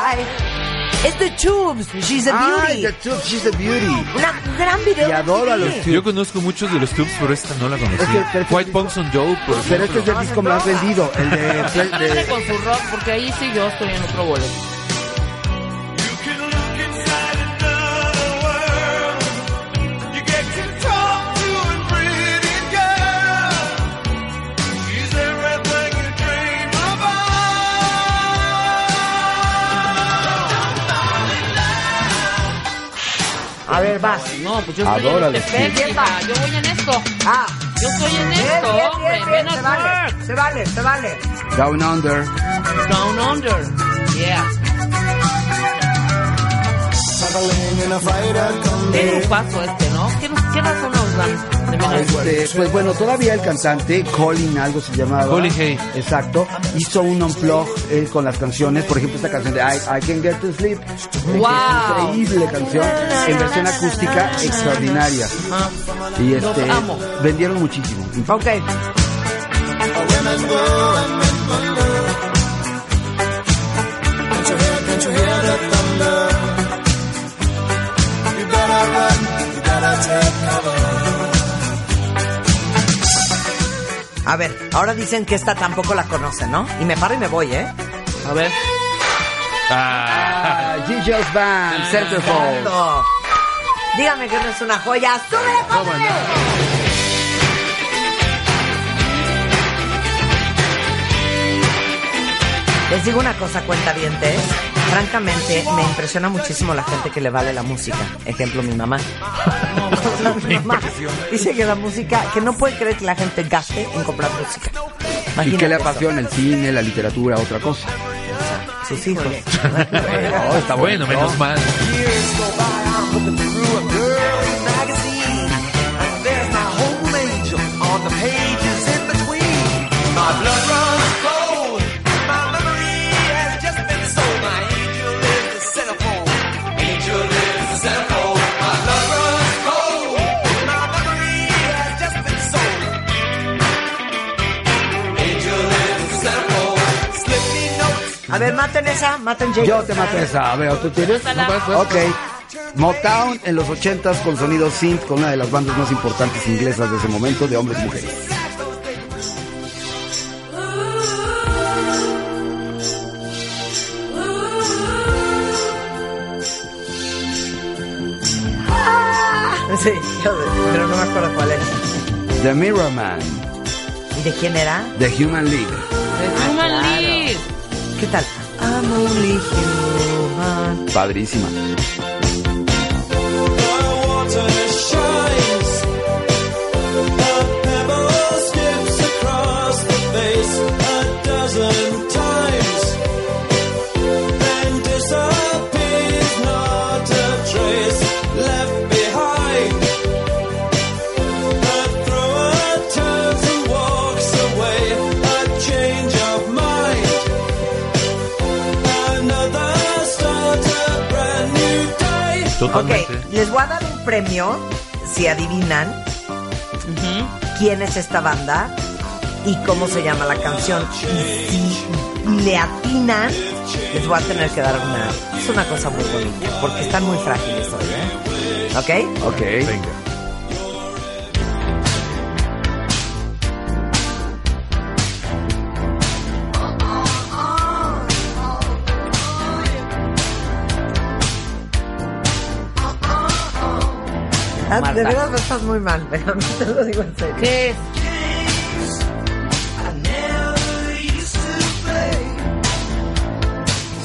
Es The Tubes. She's a Ay, beauty. The Tube, She's a Beauty. Una, un gran video. Y adoro a los Tubes. Yo conozco muchos de los tubes, pero esta no la conocí. Es que- pero este White Punks on Joe, por Pero este es ejemplo. el disco más vendido. El de... De- con su rock, porque ahí sí yo estoy en otro boleto. A ver, vas. No, pues yo estoy Adórale, en este. Yo voy en esto. Ah. Yo estoy en Bien, esto, bien, hombre. Se vale. Se vale, se vale. Down Under. Down under. Yeah. Qué grupazo este, ¿no? ¿Qué, qué razón nos dan de Work? Este, pues bueno, todavía el cantante, Colin, algo se llamaba. Colin Hay. Exacto. Hizo un unplug eh, con las canciones. Por ejemplo, esta canción de I, I Can Get to Sleep. Wow. Increíble canción. En versión acústica extraordinaria. Ajá. Y Los este, amo. vendieron muchísimo. Ok. A ver, ahora dicen que esta tampoco la conocen, ¿no? Y me paro y me voy, ¿eh? A ver. Ah, Ah, Gigi's Band, Centerfold. Exacto. Dígame que no es una joya. ¡Súbele, padre! Les digo una cosa, cuenta Francamente, me impresiona muchísimo la gente que le vale la música. Ejemplo, mi mamá. mi mamá dice que la música, que no puede creer que la gente gaste en comprar música. ¿Y Imagínate qué le eso. apasiona? El cine, la literatura, otra cosa. Sus hijos. Oh, está Bueno, menos mal. Ver, maten esa, maten James. Yo te mato esa. A ver, ¿tú tienes? Ok. Motown en los 80s con sonido synth con una de las bandas más importantes inglesas de ese momento de hombres y mujeres. Sí, pero no me acuerdo cuál era. The Mirror Man, ¿Y de quién era? The Human League. The Human claro. League. ¿Qué tal? Padrísima. Day. Ok, Totalmente. les voy a dar un premio si adivinan quién es esta banda y cómo se llama la canción. Y si le atinan, les voy a tener que dar una... Es una cosa muy bonita, porque están muy frágiles hoy, ¿eh? ¿Ok? Ok. Venga. Ah, Marta. De verdad no estás muy mal, pero no te lo digo en serio. ¿Qué es?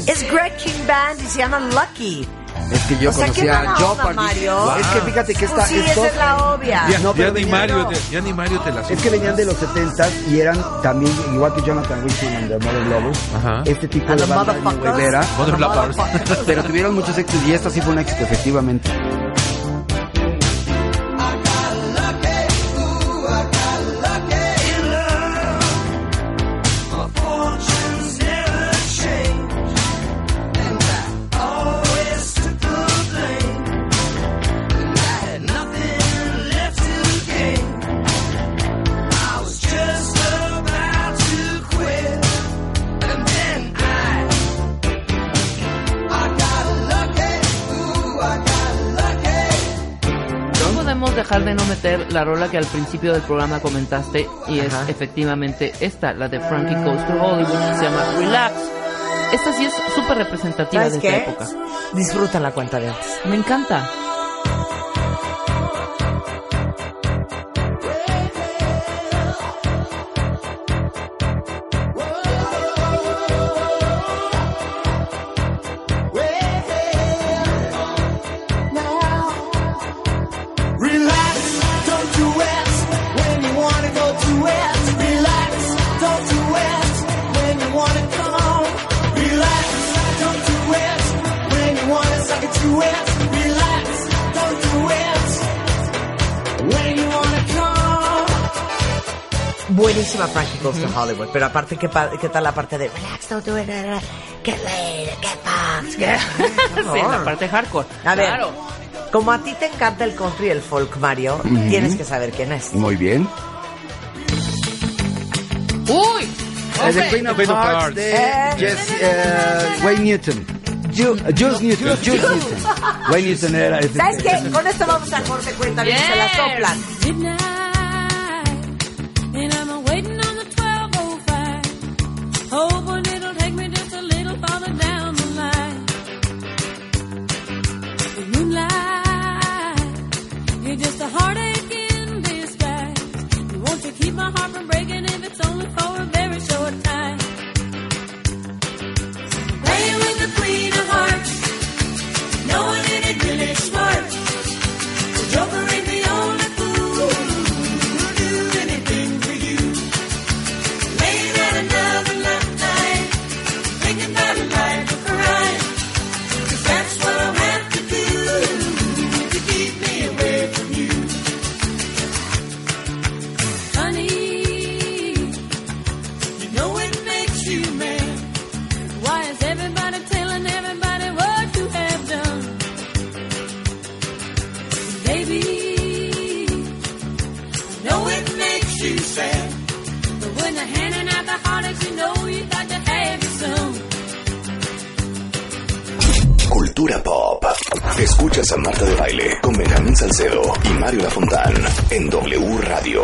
Es Greg King Band y se llama Lucky. Es que yo O sea, conocí qué a Joe. Mario. Es que fíjate que esta Pues sí, esto- esa es la obvia. Ya, No, ya pero ni Mario, no. te, ya ni Mario te la Es que venían de los 70s y eran también, igual que Jonathan Wilson and the Mother Lovers, Ajá. este tipo And de banda Mother pero tuvieron muchos éxitos y esta sí fue un éxito, efectivamente. La rola que al principio del programa comentaste y es efectivamente esta, la de Frankie Goes to Hollywood, se llama Relax. Esta sí es súper representativa de ¿Sabes esta qué? época. Disfruta la cuenta de antes. Me encanta. Buenísima Frankie Goes to Hollywood, pero aparte, ¿qué, pa- qué tal la parte de relax, don't do it, get laid, get fucked, get... sí, la parte hardcore. A ver, Claro. como a ti te encanta el country y el folk, Mario, tienes que saber quién es. Muy bien. ¡Uy! The Hombre, Queen of Hearts de Eh. Eh, Wayne Newton. Ju- Juice Newton. Juice Newton. Wayne Newton era. ¿Sabes qué? Con esto vamos a corte cuenta bien, se la Yes. soplan. Midnight, and I'm waiting on the 1205. Hoping it'll take me just a little farther down the line. The moonlight, you're just a heartache in disguise. You want to keep my heart from breaking if it's only for a very short time. queen of hearts. Cultura Pop. Escuchas a Marta de Baile con Benjamín Salcedo y Mario Lafontán en W Radio.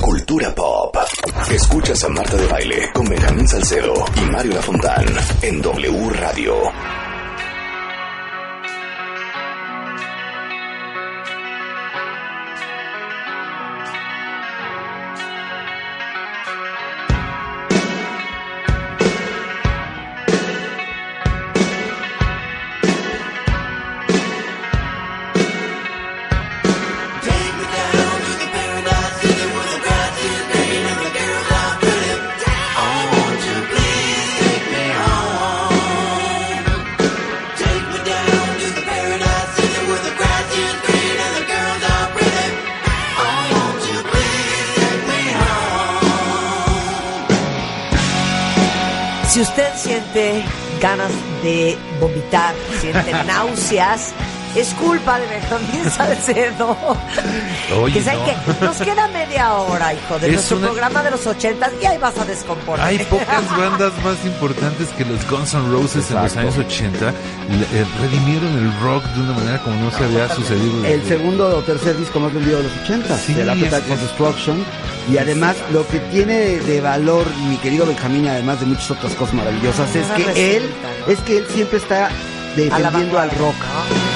Cultura Pop. Escuchas a Marta de Baile con Benjamín Salcedo y Mario Lafontán en W Radio. Es culpa de Benjamín Salcedo. Oye, que saben no. que nos queda media hora, hijo, de Es nuestro una- programa de los ochentas y ahí vas a descomponer. Hay pocas bandas más importantes que los Guns N' Roses en los años 80. Le- eh, redimieron el rock de una manera como no se había sucedido. El segundo o tercer disco más vendido de los 80, Sí, de la es- Appetite for Destruction. Y además, lo que tiene de, valor mi querido Benjamín, además de muchas otras cosas maravillosas, es que él, es que él siempre está defendiendo al rock.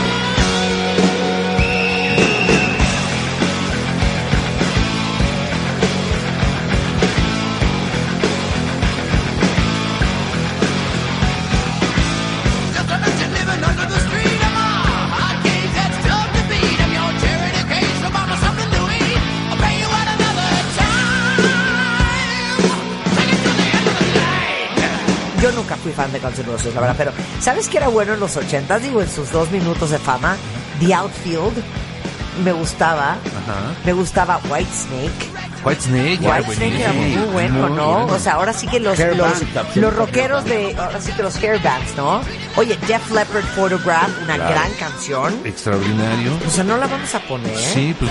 Fan de Guns N' Roses, la verdad, pero ¿sabes qué era bueno en los ochentas? Digo, en sus dos minutos de fama, The Outfield, me gustaba. Ajá. Me gustaba White Snake. White Snake era White Snake era muy bueno, Muy ¿no? bueno. O sea, ahora sí que los, los, los rockeros de, ahora sí que los hairbands, ¿no? Oye, Def Leppard Photograph, una Claro. gran canción. Extraordinario. O sea, no la vamos a poner. Sí, pues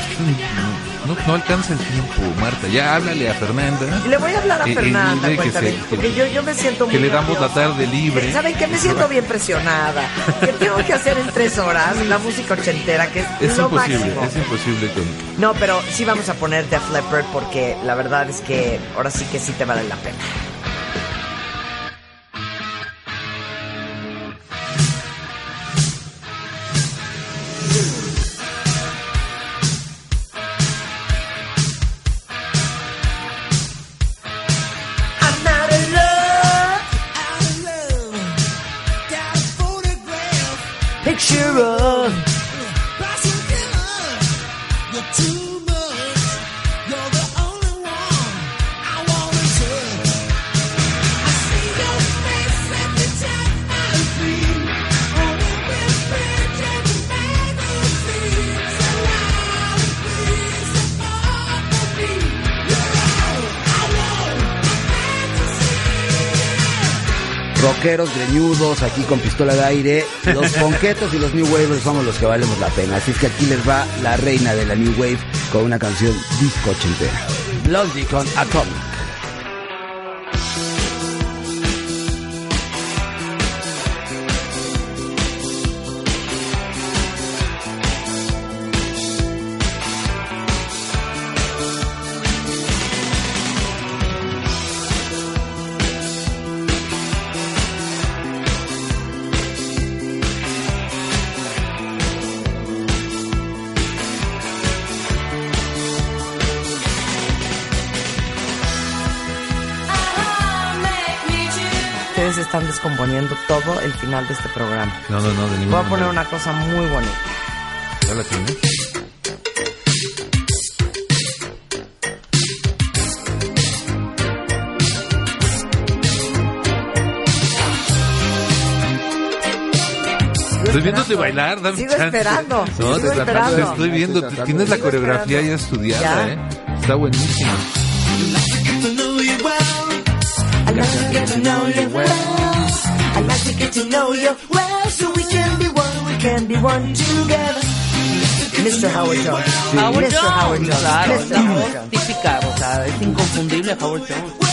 no, no alcanza el tiempo, Marta. Ya háblale a Fernanda. Le voy a hablar a Y- y Fernanda, dile que se- que- porque yo, yo me siento que muy le damos la nerviosa. tarde libre. ¿Saben qué? Me siento bien presionada. Que tengo que hacer en tres horas la música ochentera, que es, Es lo imposible, máximo. es imposible con... No, pero sí vamos a poner Def Leppard porque la verdad es que ahora sí que sí te vale la pena. Con pistola de aire. Los ponquetos y los New Wavers somos los que valemos la pena. Así es que aquí les va la reina de la New Wave con una canción disco ochentera. Blondie con Atomic. Descomponiendo todo el final de este programa. No, no, no, de Voy ninguna a poner manera. una cosa muy bonita. ¿Ya la tienes? Estoy viéndote bailar, dame Sigo chance. esperando, No, sigo te, la- esperando. te estoy viendo, Estoy tienes la coreografía ya estudiada, Ya. ¿eh? Está buenísimo. to know you well. I like to get to know you well. I like to get to know you well, so we can be one, we can be one together. Mr. Howard Jones. Howard Mr. Jones, Howard Jones. claro, Mr. Howard Jones. típica, o sea, es inconfundible Howard Jones.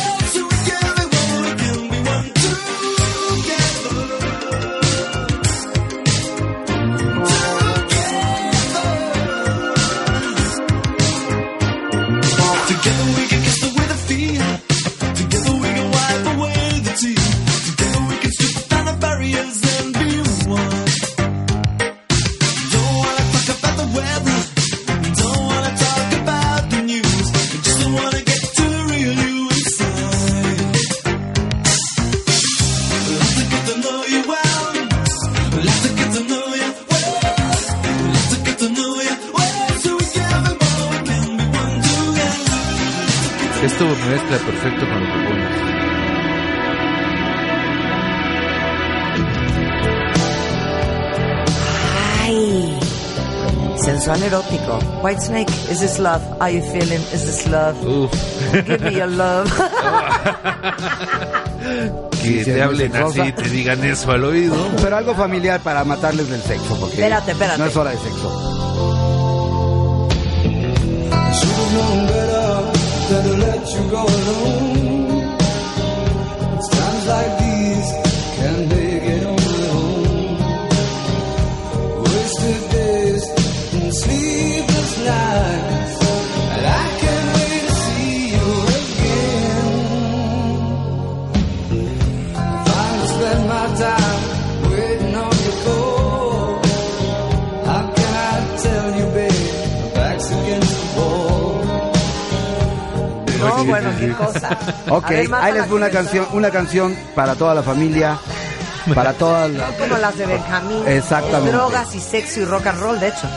Erótico. White Snake, is this love? Are you feeling? Is this love? Uf, Give me your love. que te hablen así, sexosa. te digan eso al oído. Pero algo familiar para matarles del sexo, porque Espérate, espérate. no es hora de sexo. Known better than to let you go alone. It's times like qué cosa. Ok, ver, ahí les voy una canción, una canción para toda la familia, para todas las... Como las de Benjamín. Exactamente. Drogas y sexo y rock and roll, de hecho.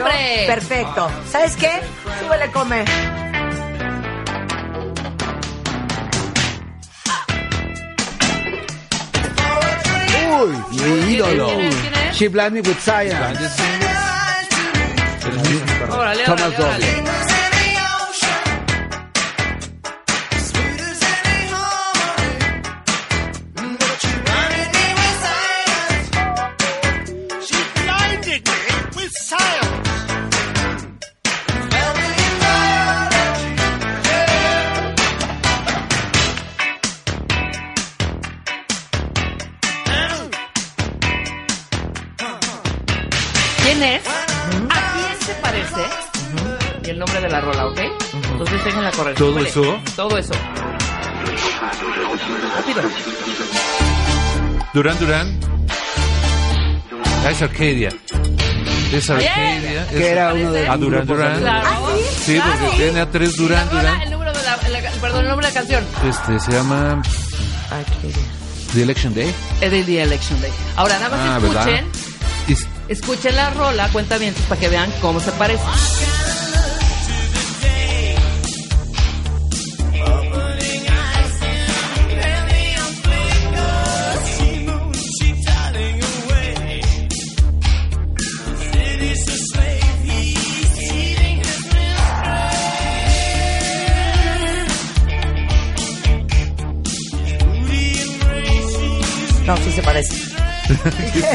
¡Hombre! Perfecto. ¿Sabes qué? Súbele, come. Uy, mi ídolo. ¿Quién es? ¿Quién es? She blinded with science. Órale, Thomas órale, órale. Eso? Todo eso. Rápido. Durán Durán. Ah, es Arcadia. Es Arcadia. Que es- era uno de Ah, Durán Durán. Claro. Sí, porque Claro. tiene a tres Durán La rola, Durán. el número de la, la- perdón, el nombre de la canción. Este se llama The Election Day. Es de The Election Day. Ahora, nada más Ah, escuchen, escuchen la rola, cuenta bien para que vean cómo se parece.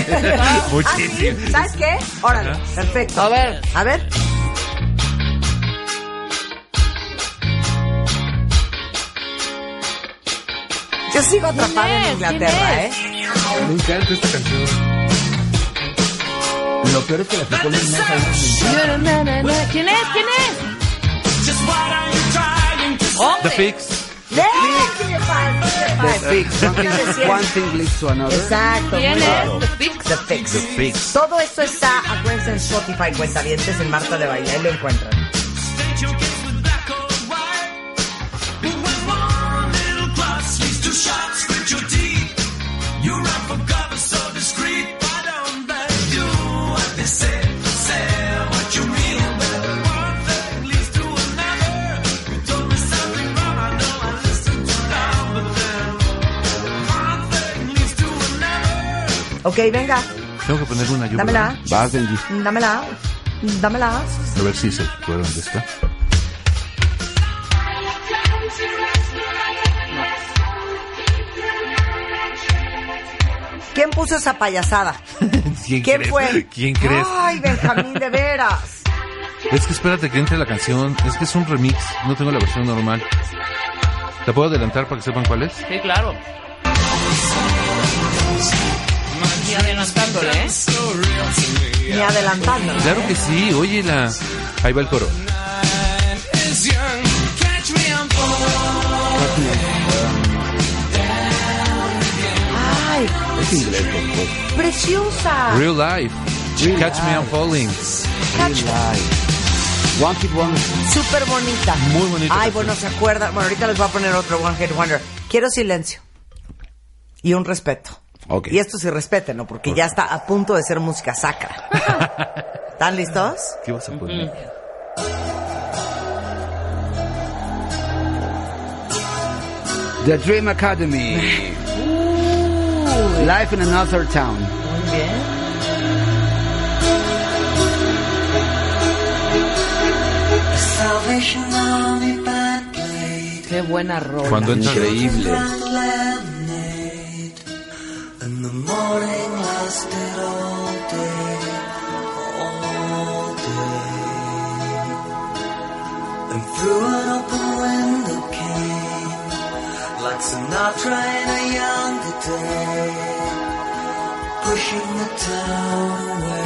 Muchísimo. ¿Ah, sí? ¿Sabes qué? Órale, perfecto. A ver. A ver. Yo sigo atrapada ¿Quién en es? Inglaterra, ¿eh? ¿Quién Me encanta esta canción. Lo peor es que la Na, na, na. ¿Quién es? ¿Quién es? The. Fix. The Fix. One thing, leads to another. Exacto. ¿Quién muy es? The Fix. The Fix. The Fix. Todo esto está, acuérdense, en Spotify, cuentavientes, en Marta de Baile, ahí lo encuentran. Ok, venga, Tengo que poner una yo. dámela, ¿verdad? Vas, Benji. dámela, dámela. A ver si se acuerdan de esta. ¿Quién puso esa payasada? ¿Quién, ¿Quién crees? fue? ¿Quién crees? Ay, Benjamín, de veras. Es que espérate que entre la canción. Es que es un remix. No tengo la versión normal. ¿La puedo adelantar para que sepan cuál es? Sí, claro. Y adelantándole, ¿eh? Ni adelantando. Claro que sí, óyela. Ahí va el coro. Ay, Es inglés, preciosa. Real Life. Real Catch Me Life. I'm Falling. Catch- One Hit Wonder. Súper bonita. Muy bonita Ay, canción. bueno, se acuerdan. Bueno, ahorita les voy a poner otro One Hit Wonder. Quiero silencio. Y un respeto. Ok. Y esto sí respétenlo, porque ya está a punto de ser música sacra. ¿Están listos? ¿Qué vas a poner? The Dream Academy. Life in Another Town. Muy bien. Qué buena rola. Cuando Increíble. Morning lasted all day, all day. And through an open window came, like Sinatra in a younger day, pushing the town away.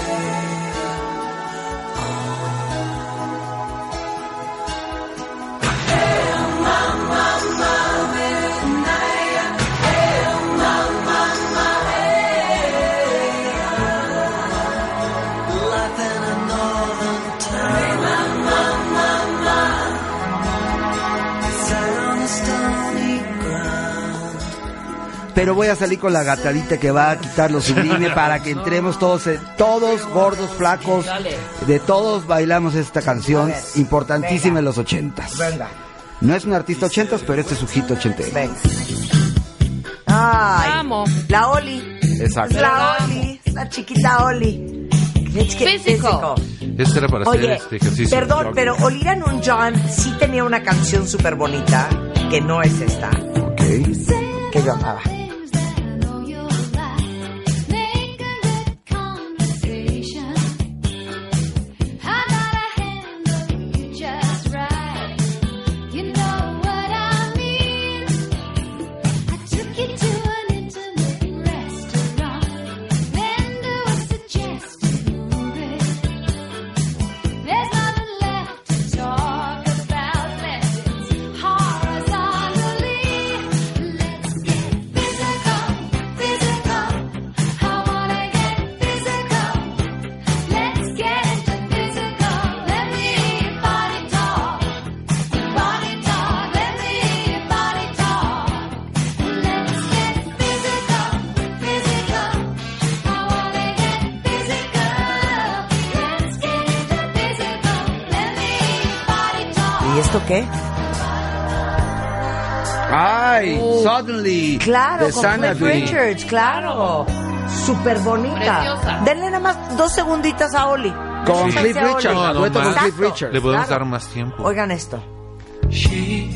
Pero voy a salir con la gatadita que va a quitar lo sublime para que entremos todos, eh, todos gordos, flacos, Dale. de todos bailamos esta canción importantísima en los ochentas. Venga, No es un artista ochentas, pero este es su hit ochentero. venga. Ay, La amo. la Oli. Exacto. La Oli, la chiquita Oli. Físico. Este era para hacer Oye, este ejercicio. perdón, Jogging. pero Olivia Newton-John sí tenía una canción súper bonita, que no es esta, Ok. que yo amaba. Qué? Ay, Suddenly. Claro, de con Cliff Xanadu. Richards, claro. Súper bonita. Preciosa. Denle nada más dos segunditas a Oli. Con Déjense Cliff a Oli. Richard, No, no con más. Cliff Exacto. Richard. Le podemos Claro. dar más tiempo. Oigan esto. She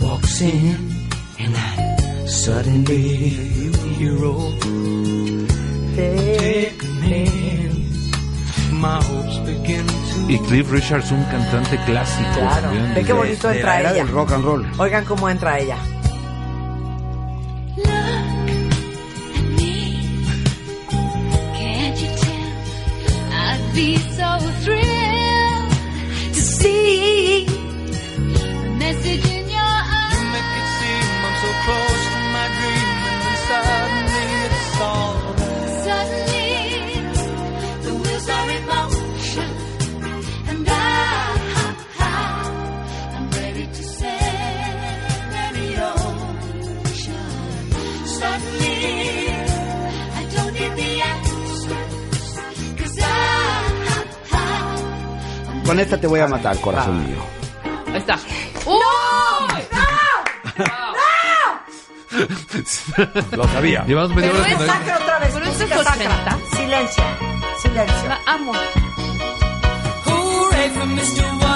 walks in and I suddenly begin to Y Cliff Richards, un cantante clásico. Claro. también, Ve qué bonito De la entra era ella. del rock and roll. Oigan cómo entra ella. Con esta te voy a matar, corazón mío. Ahí está. ¡Uy! Lo sabía. Llevamos media Pero hora es Sacra otra vez. Pero esto es música sacra. 80. Silencio. Silencio. La amo. Hooray for Mr.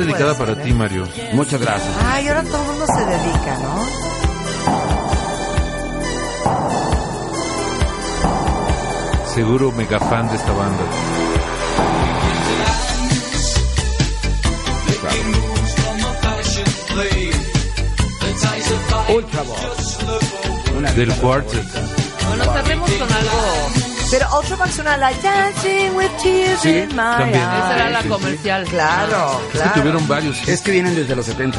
dedicada para ti, Mario. Muchas gracias. Ay, ahora todo el mundo se dedica, ¿no? Seguro mega fan de esta banda. Ultra Voz. Una Del Quartet. Bueno, cerremos con algo. Pero Ultravox suena la Dancing with Tears Sí, in My también. Esa era la Eyes. comercial. Claro, Es que claro. tuvieron varios. Es que vienen desde los 70.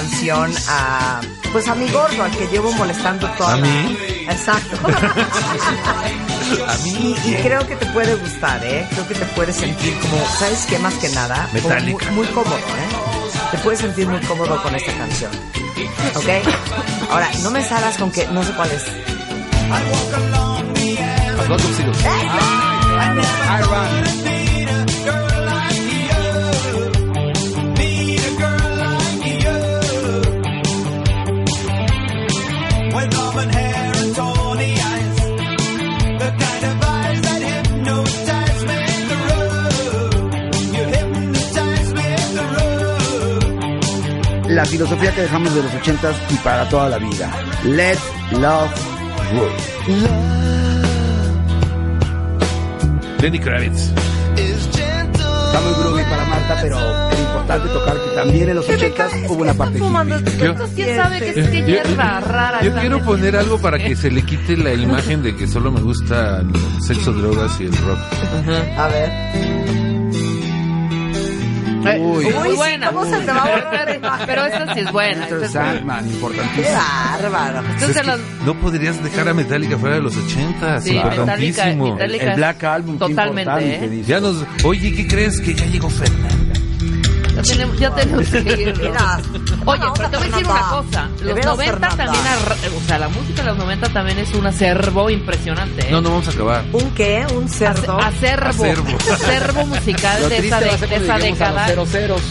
Canción a... Pues a mi gordo, al que llevo molestando toda ¿A la- mí? Exacto. A mí. Y, y creo que te puede gustar, ¿eh? Creo que te puedes sentir como, ¿sabes qué? Más que nada, muy, muy cómodo, ¿eh? Te puedes sentir muy cómodo con esta canción. ¿Ok? Ahora, no me salgas con que no sé cuál es. A Flock of Seagulls. Filosofía que dejamos de los 80s y para toda la vida. Let love rule. Lenny Kravitz. Está muy groovy para Marta, pero es importante tocar que también en los 80s hubo una parte fumando quién sabe que es que hierba rara. yo quiero poner algo para que se le quite la imagen de que solo me gusta el sexo, drogas y el rock. A ver. Uy. Muy Uy, sí, buena. ¿cómo se te va a volver? Pero esta sí es buena. esta Mr. es. Sandman, Qué importantísimo. bárbaro. Esta es Es que las- no podrías dejar a Metallica fuera de los 80, Sí, Metallica, importantísimo. Metallica. El Black Album, qué Totalmente, importante ¿eh? Ya nos, oye, ¿qué crees? Que ya llegó Fernanda. Ya tenemos, ya tenemos que ir. Mira. Oye, pero te voy a decir una cosa. Los veras, 90 Fernanda. también, o sea, la música de los 90 también es un acervo impresionante. ¿eh? No, no vamos a acabar. ¿Un qué? ¿Un cerdo? Ace- Acervo. Acervo. Acervo musical de esa, de, esa década. cero ceros.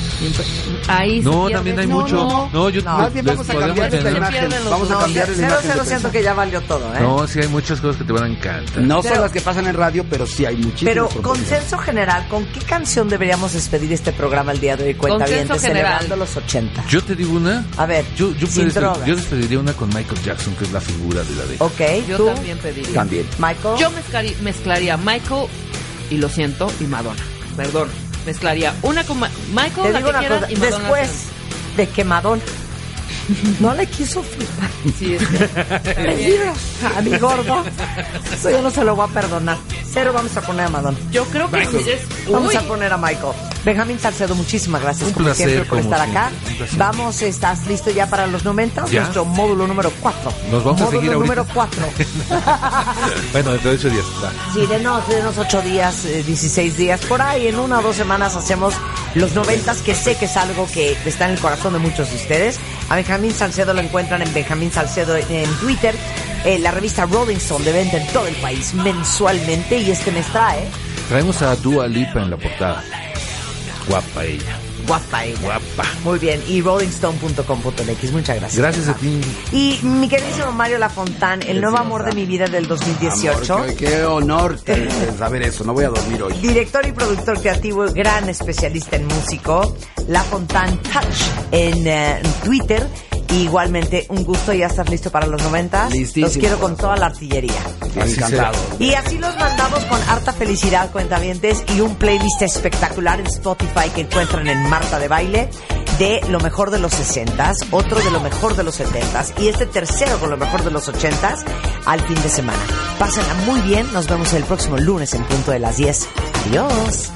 Ahí No, pierde. también hay No, mucho. no. No, yo No. Más bien vamos a cambiar esta imagen. Vamos a cambiar la Cero, imagen. cero, siento que ya valió todo, ¿eh? No, sí hay muchas cosas que te van a encantar. No Pero- son las que pasan en radio, pero sí hay muchísimas. Pero consenso general, ¿con qué canción deberíamos despedir este programa el día de hoy? Cuenta bien, Consenso general. celebrando los 80. Yo te digo una. A ver, Yo, yo, sin drogas. yo despediría una con Michael Jackson, que es la figura de la década. Ok, Yo tú, también pediría. También. Michael. Yo mezclaría, mezclaría Michael, y lo siento, y Madonna. Perdón. Mezclaría una con Ma- Michael, te la digo que una quieras, cosa, y Madonna. después de que Madonna no le quiso firmar Sí, es que- el libro a mi gordo, eso yo no se lo voy a perdonar. Cero vamos a poner a Madonna. Yo creo que es... Vamos a poner a Michael. Benjamín Salcedo, muchísimas gracias Un como placer, siempre por como estar siempre. acá. Vamos, ¿estás listo ya para los 90? Ya. Nuestro módulo número 4. Nos vamos a módulo seguir ahorita. número 4. bueno, dentro de ocho días. va. Sí, denos, denos 8 días, eh, 16 días. Por ahí, en una o dos semanas hacemos los 90 que sé que es algo que está en el corazón de muchos de ustedes. A Benjamín Salcedo lo encuentran en Benjamín Salcedo en, Twitter. Eh, la revista Rolling Stone de venta en todo el país mensualmente y este mes trae Traemos a Dua Lipa en la portada. Guapa ella. guapa ella. Guapa. Muy bien, y rollingstone.com.mx. Muchas gracias. Gracias a ti. Y mi queridísimo Mario Lafontán, el nuevo amor de mi vida del 2018. Amor, qué, qué honor saber eso. No voy a dormir hoy. Director y productor creativo, gran especialista en músico, La Fontaine Touch en eh, Twitter Y igualmente, un gusto ya estar listo para los 90. Listísimo. Los quiero con toda la artillería. Así Encantado. Y así los mandamos con harta felicidad, cuentavientes, y un playlist espectacular en Spotify que encuentran en Marta de Baile de lo mejor de los 60s, otro de lo mejor de los 70s y este tercero con lo mejor de los 80s al fin de semana. Pásenla muy bien, nos vemos el próximo lunes en punto de las 10. Adiós.